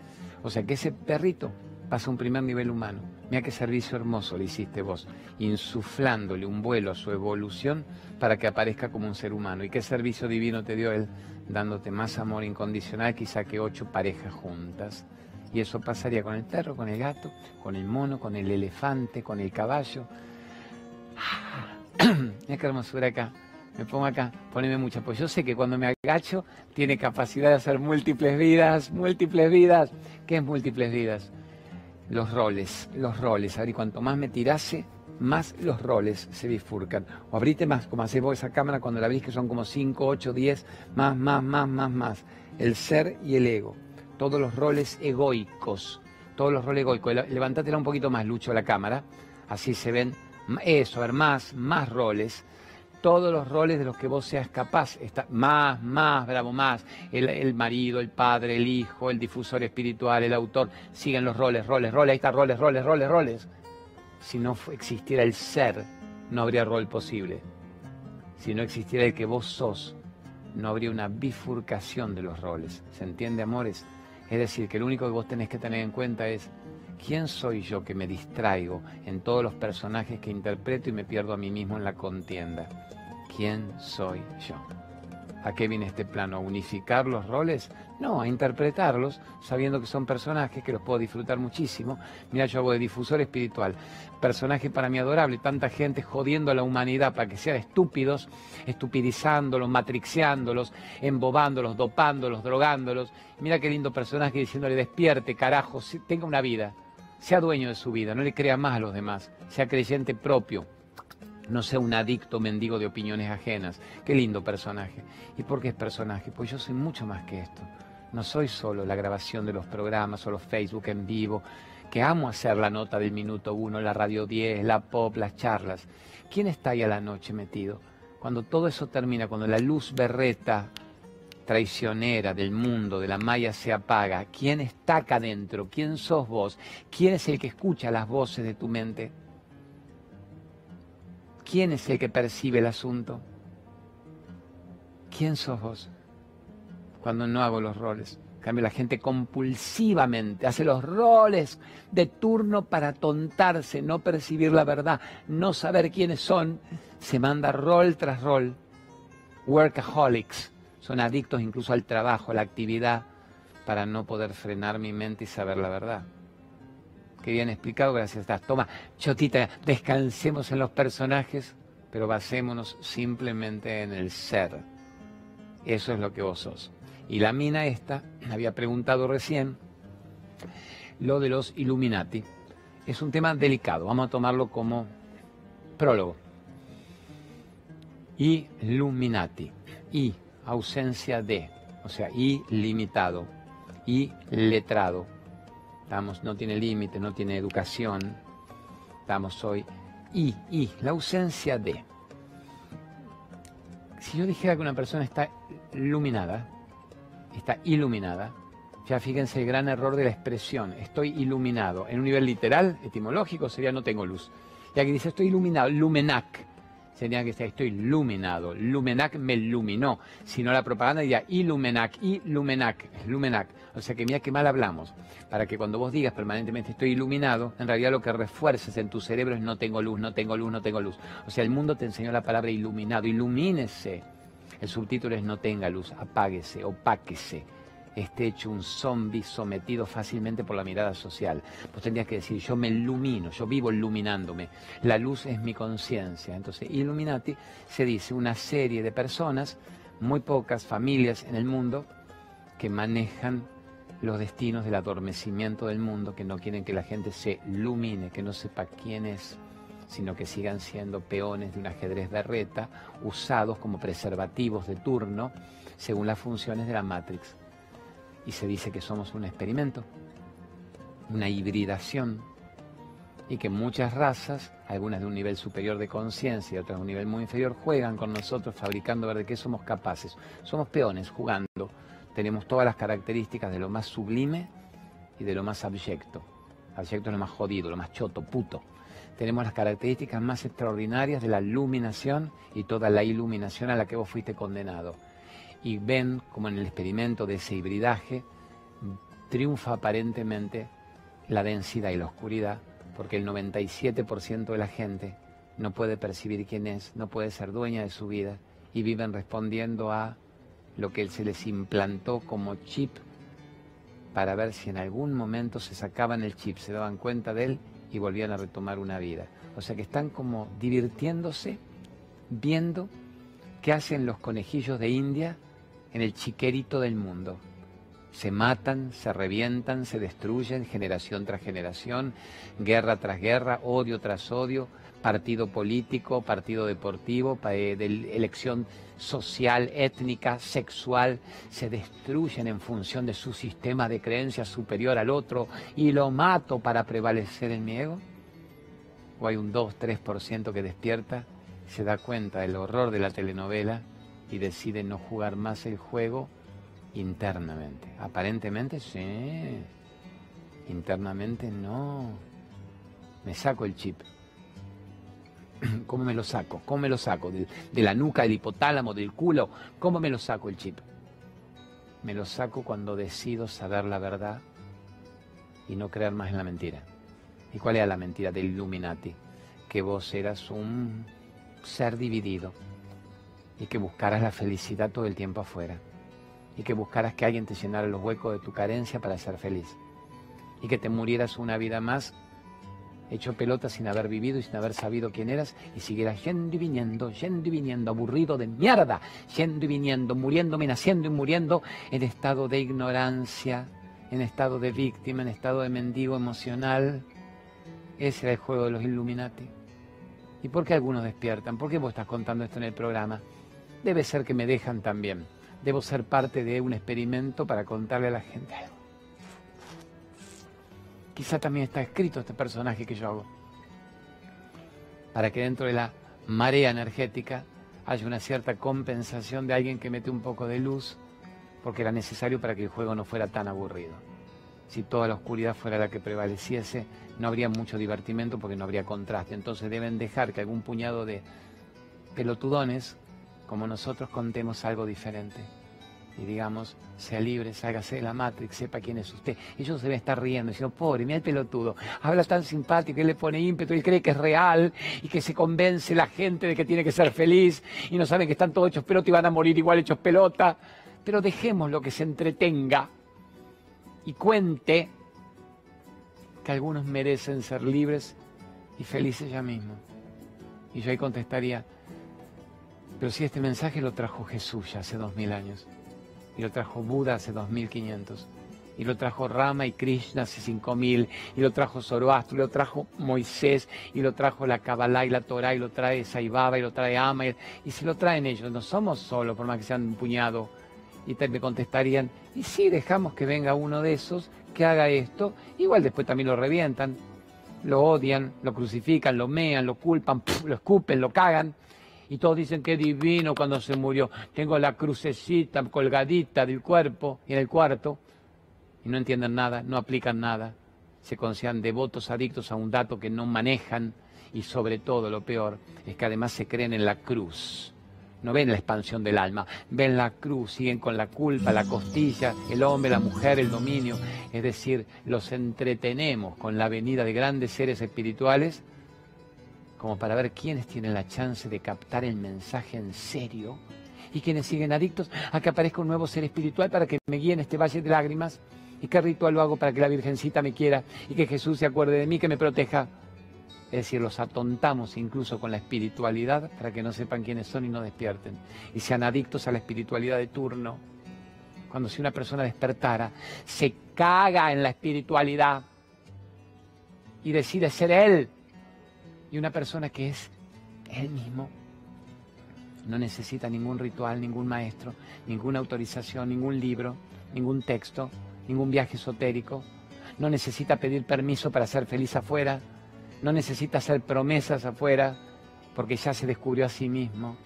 O sea que ese perrito pasa un primer nivel humano. Mira qué servicio hermoso le hiciste vos, insuflándole un vuelo a su evolución para que aparezca como un ser humano. ¿Y qué servicio divino te dio él? Dándote más amor incondicional quizá que ocho parejas juntas. Y eso pasaría con el perro, con el gato, con el mono, con el elefante, con el caballo, Mira qué hermosura acá. Me pongo acá, poneme mucha, pues yo sé que cuando me agacho tiene capacidad de hacer múltiples vidas, múltiples vidas. ¿Qué es múltiples vidas? Los roles, los roles. A ver, y cuanto más me tirase, más los roles se bifurcan. O abrite más, como hace vos esa cámara cuando la abrís, que son como 5, 8, 10, más, más, más, más, más. El ser y el ego. Todos los roles egoicos. Todos los roles egoicos. Levantátela un poquito más, Lucho, la cámara. Así se ven eso, a ver, más, más roles, todos los roles de los que vos seas capaz, está, más, más, bravo, más, el, marido, el padre, el hijo, el difusor espiritual, el autor, siguen los roles, roles, roles, ahí está, roles, roles, roles, roles. Si no existiera el ser, no habría rol posible. Si no existiera el que vos sos, no habría una bifurcación de los roles. ¿Se entiende, amores? Es decir, que lo único que vos tenés que tener en cuenta es ¿Quién soy yo que me distraigo en todos los personajes que interpreto y me pierdo a mí mismo en la contienda? ¿Quién soy yo? ¿A qué viene este plano? ¿A unificar los roles? No, a interpretarlos sabiendo que son personajes que los puedo disfrutar muchísimo. Mira, yo hago de difusor espiritual. Personaje para mí adorable. Tanta gente jodiendo a la humanidad para que sean estúpidos, estupidizándolos, matrixeándolos, embobándolos, dopándolos, drogándolos. Mira qué lindo personaje diciéndole despierte, carajo, tenga una vida Sea dueño de su vida, no le crea más a los demás, sea creyente propio, no sea un adicto mendigo de opiniones ajenas. Qué lindo personaje. ¿Y por qué es personaje? Pues yo soy mucho más que esto. No soy solo la grabación de los programas o los Facebook en vivo, que amo hacer la nota del minuto uno, la radio 10, la pop, las charlas. ¿Quién está ahí a la noche metido? Cuando todo eso termina, cuando la luz berreta traicionera del mundo, de la malla se apaga, ¿quién está acá adentro? ¿Quién sos vos? ¿Quién es el que escucha las voces de tu mente? ¿Quién es el que percibe el asunto? ¿Quién sos vos? Cuando no hago los roles. En cambio, la gente compulsivamente hace los roles de turno para tontarse, no percibir la verdad, no saber quiénes son. Se manda rol tras rol. Workaholics. Son adictos incluso al trabajo, a la actividad, para no poder frenar mi mente y saber la verdad que bien explicado, gracias. Toma, Chotita, descansemos en los personajes, pero basémonos simplemente en el ser. Eso es lo que vos sos. Y la mina esta, había preguntado recién, lo de los Illuminati. Es un tema delicado, vamos a tomarlo como prólogo. Illuminati. Y, ausencia de, o sea, ilimitado. Y letrado no tiene límite, no tiene educación. Estamos hoy. Y, y, la ausencia de. Si yo dijera que una persona está iluminada, está iluminada, ya fíjense el gran error de la expresión, estoy iluminado. En un nivel literal, etimológico, sería no tengo luz. Y aquí dice estoy iluminado, lumenac sería que estoy iluminado. Lumenac me iluminó. Si no la propaganda diría ilumenac, ilumenac, lumenac. O sea que mira qué mal hablamos. Para que cuando vos digas permanentemente estoy iluminado, en realidad lo que refuerces en tu cerebro es no tengo luz, no tengo luz, no tengo luz. O sea, el mundo te enseñó la palabra iluminado. Ilumínese. El subtítulo es no tenga luz, apáguese, opáquese esté hecho un zombie sometido fácilmente por la mirada social. Pues tendrías que decir, yo me ilumino, yo vivo iluminándome. La luz es mi conciencia. Entonces, Illuminati se dice una serie de personas, muy pocas familias en el mundo, que manejan los destinos del adormecimiento del mundo, que no quieren que la gente se ilumine, que no sepa quién es, sino que sigan siendo peones de un ajedrez de reta, usados como preservativos de turno, según las funciones de la Matrix y se dice que somos un experimento, una hibridación, y que muchas razas, algunas de un nivel superior de conciencia y otras de un nivel muy inferior, juegan con nosotros fabricando ver de qué somos capaces. Somos peones jugando, tenemos todas las características de lo más sublime y de lo más abyecto. Abyecto es lo más jodido, lo más choto, puto. Tenemos las características más extraordinarias de la iluminación y toda la iluminación a la que vos fuiste condenado y ven como en el experimento de ese hibridaje triunfa aparentemente la densidad y la oscuridad, porque el 97% de la gente no puede percibir quién es, no puede ser dueña de su vida y viven respondiendo a lo que se les implantó como chip para ver si en algún momento se sacaban el chip, se daban cuenta de él y volvían a retomar una vida. O sea que están como divirtiéndose, viendo qué hacen los conejillos de India en el chiquerito del mundo. Se matan, se revientan, se destruyen generación tras generación, guerra tras guerra, odio tras odio, partido político, partido deportivo, eh, elección social, étnica, sexual, se destruyen en función de su sistema de creencias superior al otro y lo mato para prevalecer en mi ego? ¿O hay un 2-3% que despierta se da cuenta del horror de la telenovela y decide no jugar más el juego internamente. Aparentemente sí, internamente no. Me saco el chip. ¿Cómo me lo saco? ¿Cómo me lo saco? De, la nuca, del hipotálamo, del culo. ¿Cómo me lo saco el chip? Me lo saco cuando decido saber la verdad y no creer más en la mentira. ¿Y cuál era la mentira del Illuminati? Que vos eras un ser dividido y que buscaras la felicidad todo el tiempo afuera y que buscaras que alguien te llenara los huecos de tu carencia para ser feliz y que te murieras una vida más hecho pelota sin haber vivido y sin haber sabido quién eras y siguieras yendo y viniendo, yendo y viniendo, aburrido de mierda, yendo y viniendo, muriéndome, naciendo y muriendo en estado de ignorancia en estado de víctima, en estado de mendigo emocional. Ese era el juego de los Illuminati. ¿Y por qué algunos despiertan? ¿Por qué vos estás contando esto en el programa? Debe ser que me dejan también. Debo ser parte de un experimento para contarle a la gente. Quizá también está escrito este personaje que yo hago. Para que dentro de la marea energética haya una cierta compensación de alguien que mete un poco de luz, porque era necesario para que el juego no fuera tan aburrido. Si toda la oscuridad fuera la que prevaleciese, no habría mucho divertimento porque no habría contraste. Entonces deben dejar que algún puñado de pelotudones como nosotros contemos algo diferente. Y digamos, sea libre, sálgase de la Matrix, sepa quién es usted. Ellos se deben estar riendo, diciendo, pobre, mira el pelotudo, habla tan simpático, él le pone ímpetu, él cree que es real y que se convence la gente de que tiene que ser feliz y no saben que están todos hechos pelota y van a morir igual hechos pelota. Pero dejemos lo que se entretenga y cuente que algunos merecen ser libres y felices ya mismo. Y yo ahí contestaría, pero si este mensaje lo trajo Jesús ya hace dos mil años, y lo trajo Buda hace dos mil quinientos, y lo trajo Rama y Krishna hace cinco mil, y lo trajo Zoroastro, y lo trajo Moisés, y lo trajo la Kabbalah y la Torah, y lo trae Saibaba, y lo trae Ama, y, y si lo traen ellos, no somos solos, por más que sean un puñado. Y te, me contestarían, y si dejamos que venga uno de esos, que haga esto, igual después también lo revientan, lo odian, lo crucifican, lo mean, lo culpan, lo escupen, lo cagan y todos dicen que divino cuando se murió. Tengo la crucecita colgadita del cuerpo en el cuarto y no entienden nada, no aplican nada, se consideran devotos adictos a un dato que no manejan y sobre todo lo peor es que además se creen en la cruz. No ven la expansión del alma, ven la cruz, siguen con la culpa, la costilla, el hombre, la mujer, el dominio. Es decir, los entretenemos con la venida de grandes seres espirituales como para ver quiénes tienen la chance de captar el mensaje en serio y quienes siguen adictos a que aparezca un nuevo ser espiritual para que me guíe en este valle de lágrimas y qué ritual lo hago para que la Virgencita me quiera y que Jesús se acuerde de mí, que me proteja. Es decir, los atontamos incluso con la espiritualidad para que no sepan quiénes son y no despierten y sean adictos a la espiritualidad de turno. Cuando si una persona despertara, se caga en la espiritualidad y decide ser él y una persona que es él mismo no necesita ningún ritual, ningún maestro, ninguna autorización, ningún libro, ningún texto, ningún viaje esotérico. No necesita pedir permiso para ser feliz afuera. No necesita hacer promesas afuera porque ya se descubrió a sí mismo.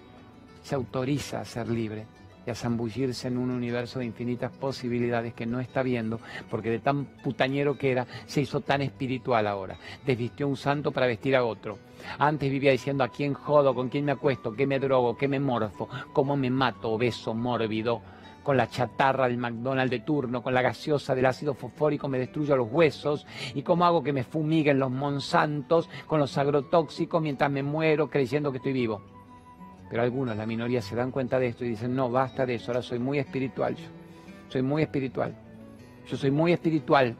Se autoriza a ser libre y a zambullirse en un universo de infinitas posibilidades que no está viendo, porque de tan putañero que era, se hizo tan espiritual ahora. Desvistió un santo para vestir a otro. Antes vivía diciendo a quién jodo, con quién me acuesto, qué me drogo, qué me morfo, cómo me mato, obeso, mórbido, con la chatarra del McDonald's de turno, con la gaseosa del ácido fosfórico me destruyo los huesos, y cómo hago que me fumiguen los monsantos con los agrotóxicos mientras me muero creyendo que estoy vivo. Pero algunos, la minoría, se dan cuenta de esto y dicen, no, basta de eso, ahora soy muy espiritual yo. Soy muy espiritual. Yo soy muy espiritual.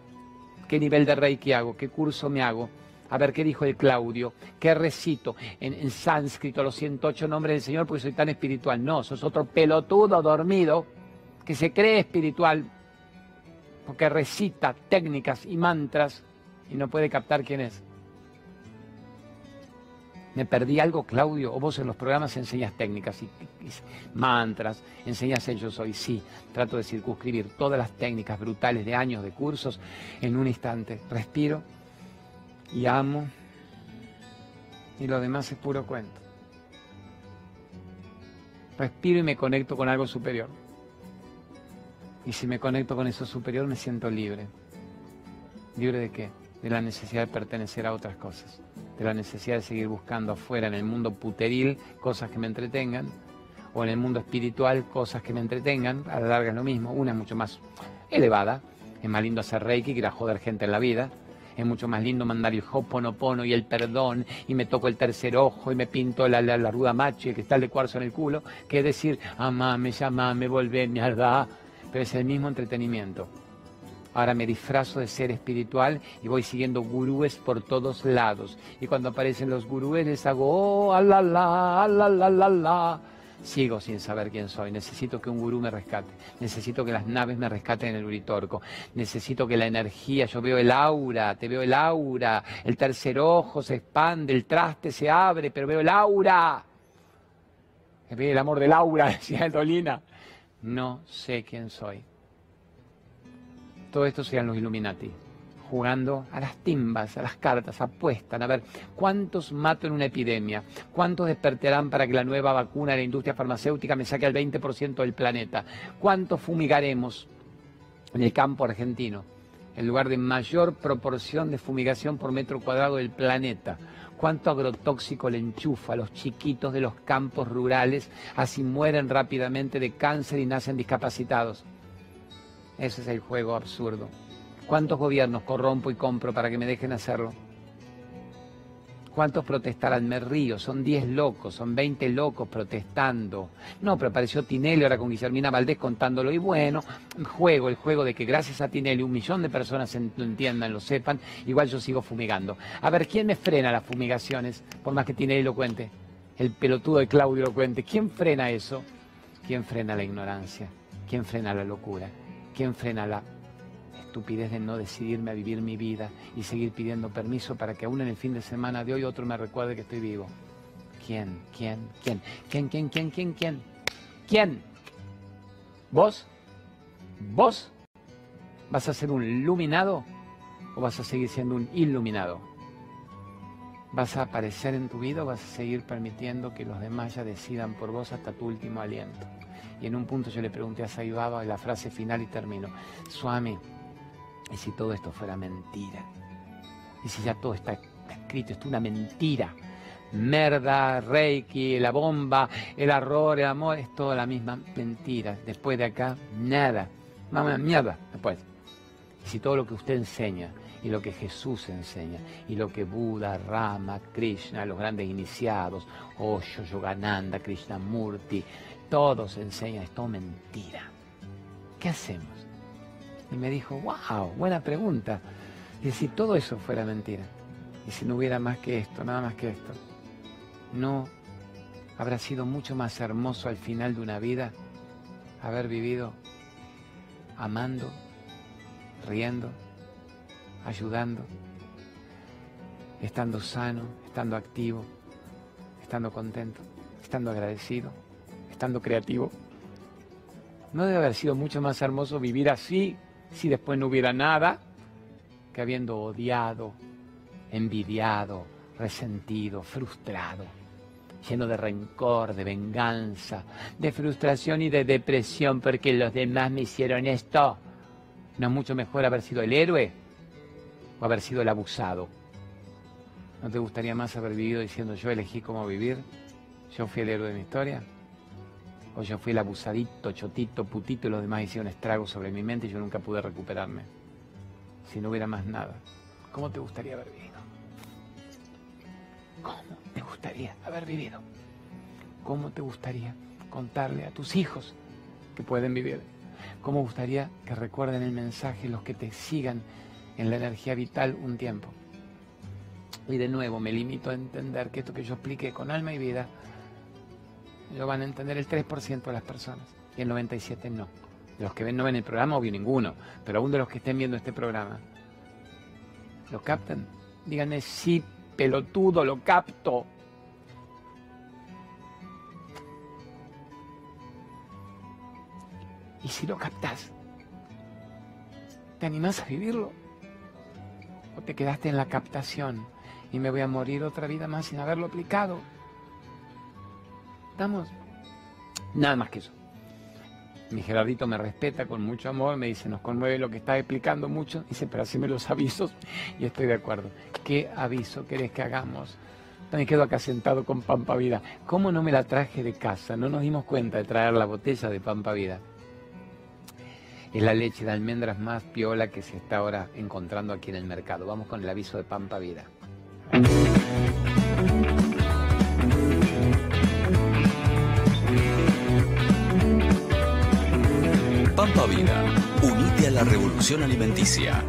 ¿Qué nivel de reiki hago? ¿Qué curso me hago? A ver qué dijo el Claudio, qué recito en, en sánscrito los 108 nombres del Señor porque soy tan espiritual. No, sos otro pelotudo dormido que se cree espiritual porque recita técnicas y mantras y no puede captar quién es. ¿Me perdí algo, Claudio? ¿O vos en los programas enseñas técnicas y, mantras? ¿Enseñas el yo? Sí, trato de circunscribir todas las técnicas brutales de años de cursos en un instante. Respiro y amo y lo demás es puro cuento. Respiro y me conecto con algo superior. Y si me conecto con eso superior me siento libre. ¿Libre de qué? De la necesidad de pertenecer a otras cosas de la necesidad de seguir buscando afuera en el mundo puteril cosas que me entretengan, o en el mundo espiritual cosas que me entretengan, a la larga es lo mismo, una es mucho más elevada, es más lindo hacer reiki que ir a joder gente en la vida, es mucho más lindo mandar el hoponopono y el perdón y me toco el tercer ojo y me pinto la, la, ruda macho y el cristal de cuarzo en el culo, que decir, amame, llamame, volvé, mierda, pero es el mismo entretenimiento. Ahora me disfrazo de ser espiritual y voy siguiendo gurúes por todos lados. Y cuando aparecen los gurúes les hago, oh, alala, alala, Sigo sin saber quién soy. Necesito que un gurú me rescate. Necesito que las naves me rescaten en el Uritorco. Necesito que la energía, yo veo el aura, te veo el aura. El tercer ojo se expande, el traste se abre, pero veo el aura. El amor del aura, decía Dolina. No sé quién soy. Todo esto sean los Illuminati jugando a las timbas, a las cartas, apuestan a ver cuántos mato en una epidemia, cuántos despertarán para que la nueva vacuna de la industria farmacéutica me saque al 20% del planeta, cuántos fumigaremos en el campo argentino, el lugar de mayor proporción de fumigación por metro cuadrado del planeta. Cuánto agrotóxico le enchufa a los chiquitos de los campos rurales, así mueren rápidamente de cáncer y nacen discapacitados. Ese es el juego absurdo. ¿Cuántos gobiernos corrompo y compro para que me dejen hacerlo? ¿Cuántos protestarán? Me río, son 10 locos, son 20 locos protestando. No, pero apareció Tinelli ahora con Guillermina Valdés contándolo. Y bueno, juego, el juego de que gracias a Tinelli un millón de personas lo entiendan, lo sepan, igual yo sigo fumigando. A ver, ¿quién me frena las fumigaciones? Por más que Tinelli lo cuente. El pelotudo de Claudio lo cuente. ¿Quién frena eso? ¿Quién frena la ignorancia? ¿Quién frena la locura? ¿Quién frena la estupidez de no decidirme a vivir mi vida y seguir pidiendo permiso para que aún en el fin de semana de hoy otro me recuerde que estoy vivo. ¿Quién? ¿Quién? ¿Quién? ¿Quién? ¿Quién? ¿Quién? ¿Quién? ¿Quién? ¿Quién? ¿Vos? ¿Vos? ¿Vas a ser un iluminado o vas a seguir siendo un iluminado? ¿Vas a aparecer en tu vida o vas a seguir permitiendo que los demás ya decidan por vos hasta tu último aliento? Y en un punto yo le pregunté a Saibaba la frase final y termino. Swami, ¿Y si todo esto fuera mentira? ¿Y si ya todo está escrito, es una mentira? Merda, Reiki, la bomba, el error, el amor, es toda la misma mentira. Después de acá, nada. Mamá, mierda, después. Y si todo lo que usted enseña, y lo que Jesús enseña, y lo que Buda, Rama, Krishna, los grandes iniciados, Osho, Yogananda, Krishnamurti, todos enseñan, es todo mentira. ¿Qué hacemos? Y me dijo, wow, buena pregunta. Y si todo eso fuera mentira, y si no hubiera más que esto, nada más que esto, ¿no habrá sido mucho más hermoso al final de una vida haber vivido amando, riendo, ayudando, estando sano, estando activo, estando contento, estando agradecido, estando creativo? ¿No debe haber sido mucho más hermoso vivir así si después no hubiera nada que habiendo odiado, envidiado, resentido, frustrado, lleno de rencor, de venganza, de frustración y de depresión porque los demás me hicieron esto. ¿No es mucho mejor haber sido el héroe o haber sido el abusado? ¿No te gustaría más haber vivido diciendo yo elegí cómo vivir? ¿Yo fui el héroe de mi historia? O yo fui el abusadito, chotito, putito y los demás hicieron estragos sobre mi mente y yo nunca pude recuperarme. Si no hubiera más nada, ¿cómo te gustaría haber vivido? ¿Cómo te gustaría haber vivido? ¿Cómo te gustaría contarle a tus hijos que pueden vivir? ¿Cómo gustaría que recuerden el mensaje los que te sigan en la energía vital un tiempo? Y de nuevo me limito a entender que esto que yo expliqué con alma y vida lo van a entender el 3% de las personas y el 97% no. De los que ven, no ven el programa, obvio ninguno, pero aún de los que estén viendo este programa, ¿lo captan? Díganme, sí, pelotudo, lo capto. ¿Y si lo captas? ¿Te animás a vivirlo? ¿O te quedaste en la captación y me voy a morir otra vida más sin haberlo aplicado? Nada más que eso. Mi Gerardito me respeta con mucho amor, me dice, nos conmueve lo que está explicando mucho, dice, pero haceme los avisos y estoy de acuerdo. ¿Qué aviso querés que hagamos? Me quedo acá sentado con Pampa Vida. ¿Cómo no me la traje de casa? No nos dimos cuenta de traer la botella de Pampa Vida. Es la leche de almendras más piola que se está ahora encontrando aquí en el mercado. Vamos con el aviso de Pampa Vida. La revolución alimenticia.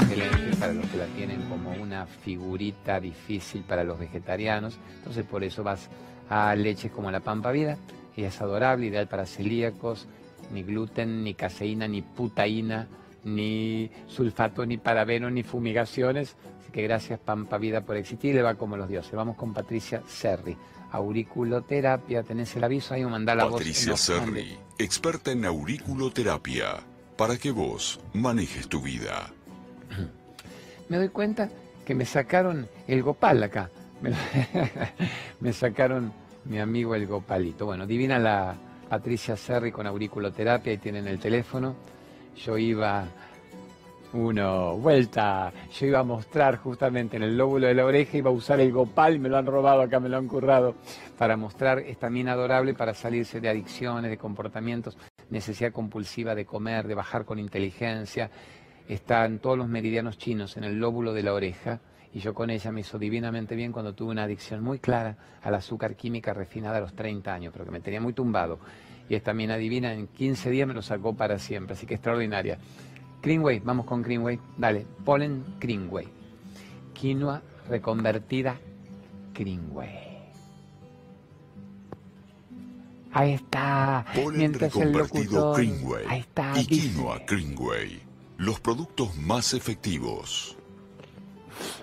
excelente para los que la tienen como una figurita difícil para los vegetarianos, entonces por eso vas a leches como la Pampa Vida, ella es adorable, ideal para celíacos, ni gluten, ni caseína, ni putaína, ni sulfato, ni parabeno, ni fumigaciones. Así que gracias Pampa Vida por existir, le va como los dioses. Vamos con Patricia Serri. Auriculoterapia, tenés el aviso ahí o mandá la Patricia Serri, experta en auriculoterapia, para que vos manejes tu vida. Me doy cuenta que me sacaron el gopal acá. Me, sacaron mi amigo el gopalito. Bueno, divina la Patricia Serri con auriculoterapia y tienen el teléfono. Yo iba uno, vuelta, yo iba a mostrar justamente en el lóbulo de la oreja, iba a usar el gopal, me lo han robado acá, me lo han currado, para mostrar esta mina adorable para salirse de adicciones, de comportamientos, necesidad compulsiva de comer, de bajar con inteligencia. Están todos los meridianos chinos en el lóbulo de la oreja y yo con ella me hizo divinamente bien cuando tuve una adicción muy clara al azúcar química refinada a los 30 años, pero que me tenía muy tumbado. Y esta mina divina en 15 días me lo sacó para siempre, así que extraordinaria. Greenway, vamos con Greenway, dale, polen Greenway. Quinoa reconvertida Greenway. Ahí está. Polen reconvertido Greenway. Ahí está. Y quinoa Greenway. Los productos más efectivos.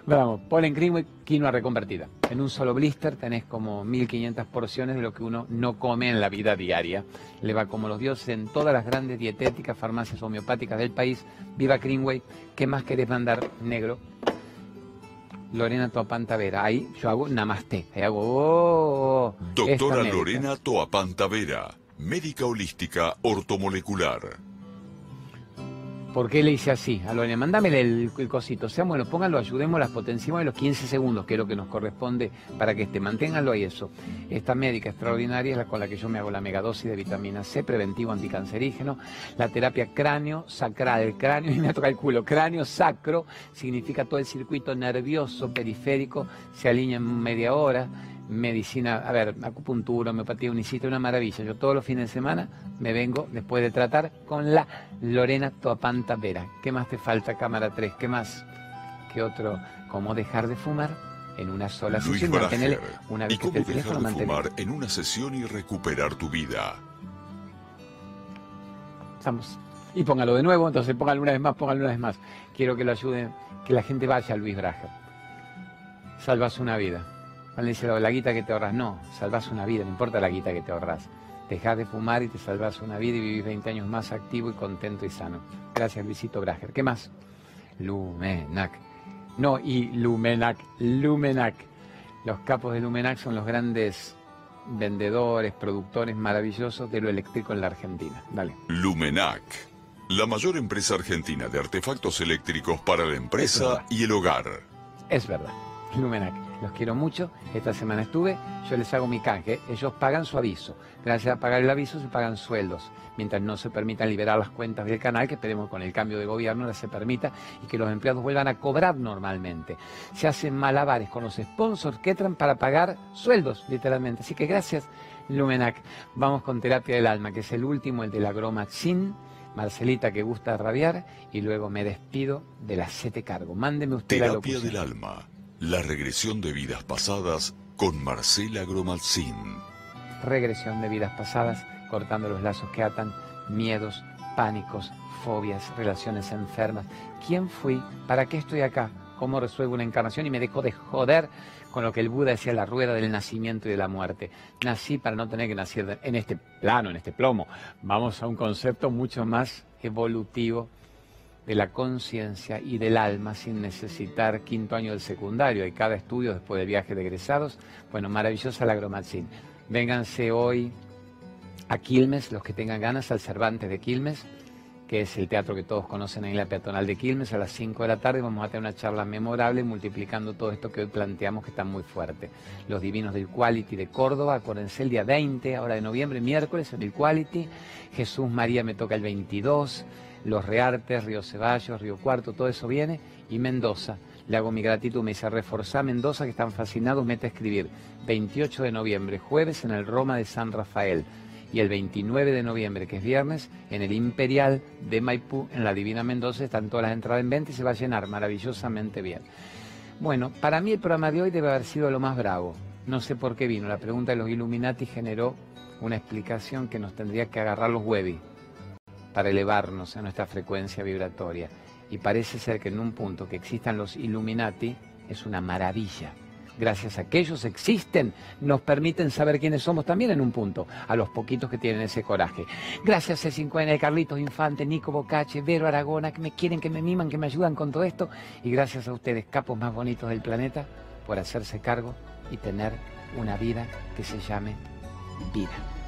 Vamos, polen Greenway, quinoa reconvertida. En un solo blister tenés como 1500 porciones de lo que uno no come en la vida diaria. Le va como los dioses en todas las grandes dietéticas, farmacias homeopáticas del país. Viva Greenway. ¿Qué más querés mandar, negro? Lorena Toapantavera. Ahí yo hago namaste. Ahí hago. Oh, Doctora Lorena Toapantavera, médica holística ortomolecular. ¿Por qué le hice así? A Lorena, mándame el, cosito. Sean bueno, pónganlo, ayudemos, las potenciamos en los 15 segundos, que es lo que nos corresponde para que esté. Manténganlo ahí eso. Esta médica extraordinaria es la con la que yo me hago la megadosis de vitamina C, preventivo anticancerígeno, la terapia cráneo sacral, cráneo, y me toca el culo, cráneo sacro, significa todo el circuito nervioso periférico, se alinea en media hora medicina, a ver, acupuntura, homeopatía, unicita, una maravilla. Yo todos los fines de semana me vengo, después de tratar, con la Lorena Toapanta Vera. ¿Qué más te falta, cámara 3? ¿Qué más? ¿Qué otro? ¿Cómo dejar de fumar en una sola sesión? una ¿Y cómo dejar de fumar en una sesión y recuperar tu vida? Vamos. Y póngalo de nuevo, entonces póngalo una vez más, póngalo una vez más. Quiero que lo ayuden, que la gente vaya a Luis Braja. Salvas una vida dice la guita que te ahorras. No, salvas una vida, no importa la guita que te ahorras. Dejas de fumar y te salvas una vida y vivís 20 años más activo y contento y sano. Gracias, Luisito Brager. ¿Qué más? Lumenac. No, y Lumenac, Lumenac. Los capos de Lumenac son los grandes vendedores, productores maravillosos de lo eléctrico en la Argentina. Dale. Lumenac, la mayor empresa argentina de artefactos eléctricos para la empresa y el hogar. Es verdad. Lumenac los quiero mucho. Esta semana estuve, yo les hago mi canje. Ellos pagan su aviso. Gracias a pagar el aviso se pagan sueldos. Mientras no se permitan liberar las cuentas del canal, que esperemos con el cambio de gobierno no se permita y que los empleados vuelvan a cobrar normalmente. Se hacen malabares con los sponsors que entran para pagar sueldos, literalmente. Así que gracias, Lumenac. Vamos con Terapia del Alma, que es el último, el de la Gromaxin. Marcelita que gusta rabiar y luego me despido de la sete cargo. Mándeme usted Terapia la del alma la regresión de vidas pasadas con Marcela Gromalcín. Regresión de vidas pasadas, cortando los lazos que atan, miedos, pánicos, fobias, relaciones enfermas. ¿Quién fui? ¿Para qué estoy acá? ¿Cómo resuelvo una encarnación? Y me dejo de joder con lo que el Buda decía, la rueda del nacimiento y de la muerte. Nací para no tener que nacer en este plano, en este plomo. Vamos a un concepto mucho más evolutivo de la conciencia y del alma sin necesitar quinto año del secundario. y cada estudio después del viaje de egresados. Bueno, maravillosa la Gromatzin. Vénganse hoy a Quilmes, los que tengan ganas, al Cervantes de Quilmes, que es el teatro que todos conocen en la peatonal de Quilmes, a las 5 de la tarde vamos a tener una charla memorable multiplicando todo esto que hoy planteamos que está muy fuerte. Los Divinos del Quality de Córdoba, acuérdense el día 20, ahora de noviembre, miércoles en el Quality, Jesús María me toca el 22, los Reartes, Río Ceballos, Río Cuarto, todo eso viene, y Mendoza. Le hago mi gratitud, me dice, reforzar Mendoza, que están fascinados, mete a escribir. 28 de noviembre, jueves, en el Roma de San Rafael. Y el 29 de noviembre, que es viernes, en el Imperial de Maipú, en la Divina Mendoza, están todas las entradas en venta y se va a llenar maravillosamente bien. Bueno, para mí el programa de hoy debe haber sido lo más bravo. No sé por qué vino. La pregunta de los Illuminati generó una explicación que nos tendría que agarrar los huevis para elevarnos a nuestra frecuencia vibratoria. Y parece ser que en un punto que existan los Illuminati es una maravilla. Gracias a que ellos existen, nos permiten saber quiénes somos también en un punto, a los poquitos que tienen ese coraje. Gracias a C5N, Carlitos Infante, Nico Bocache, Vero Aragona, que me quieren, que me miman, que me ayudan con todo esto. Y gracias a ustedes, capos más bonitos del planeta, por hacerse cargo y tener una vida que se llame vida.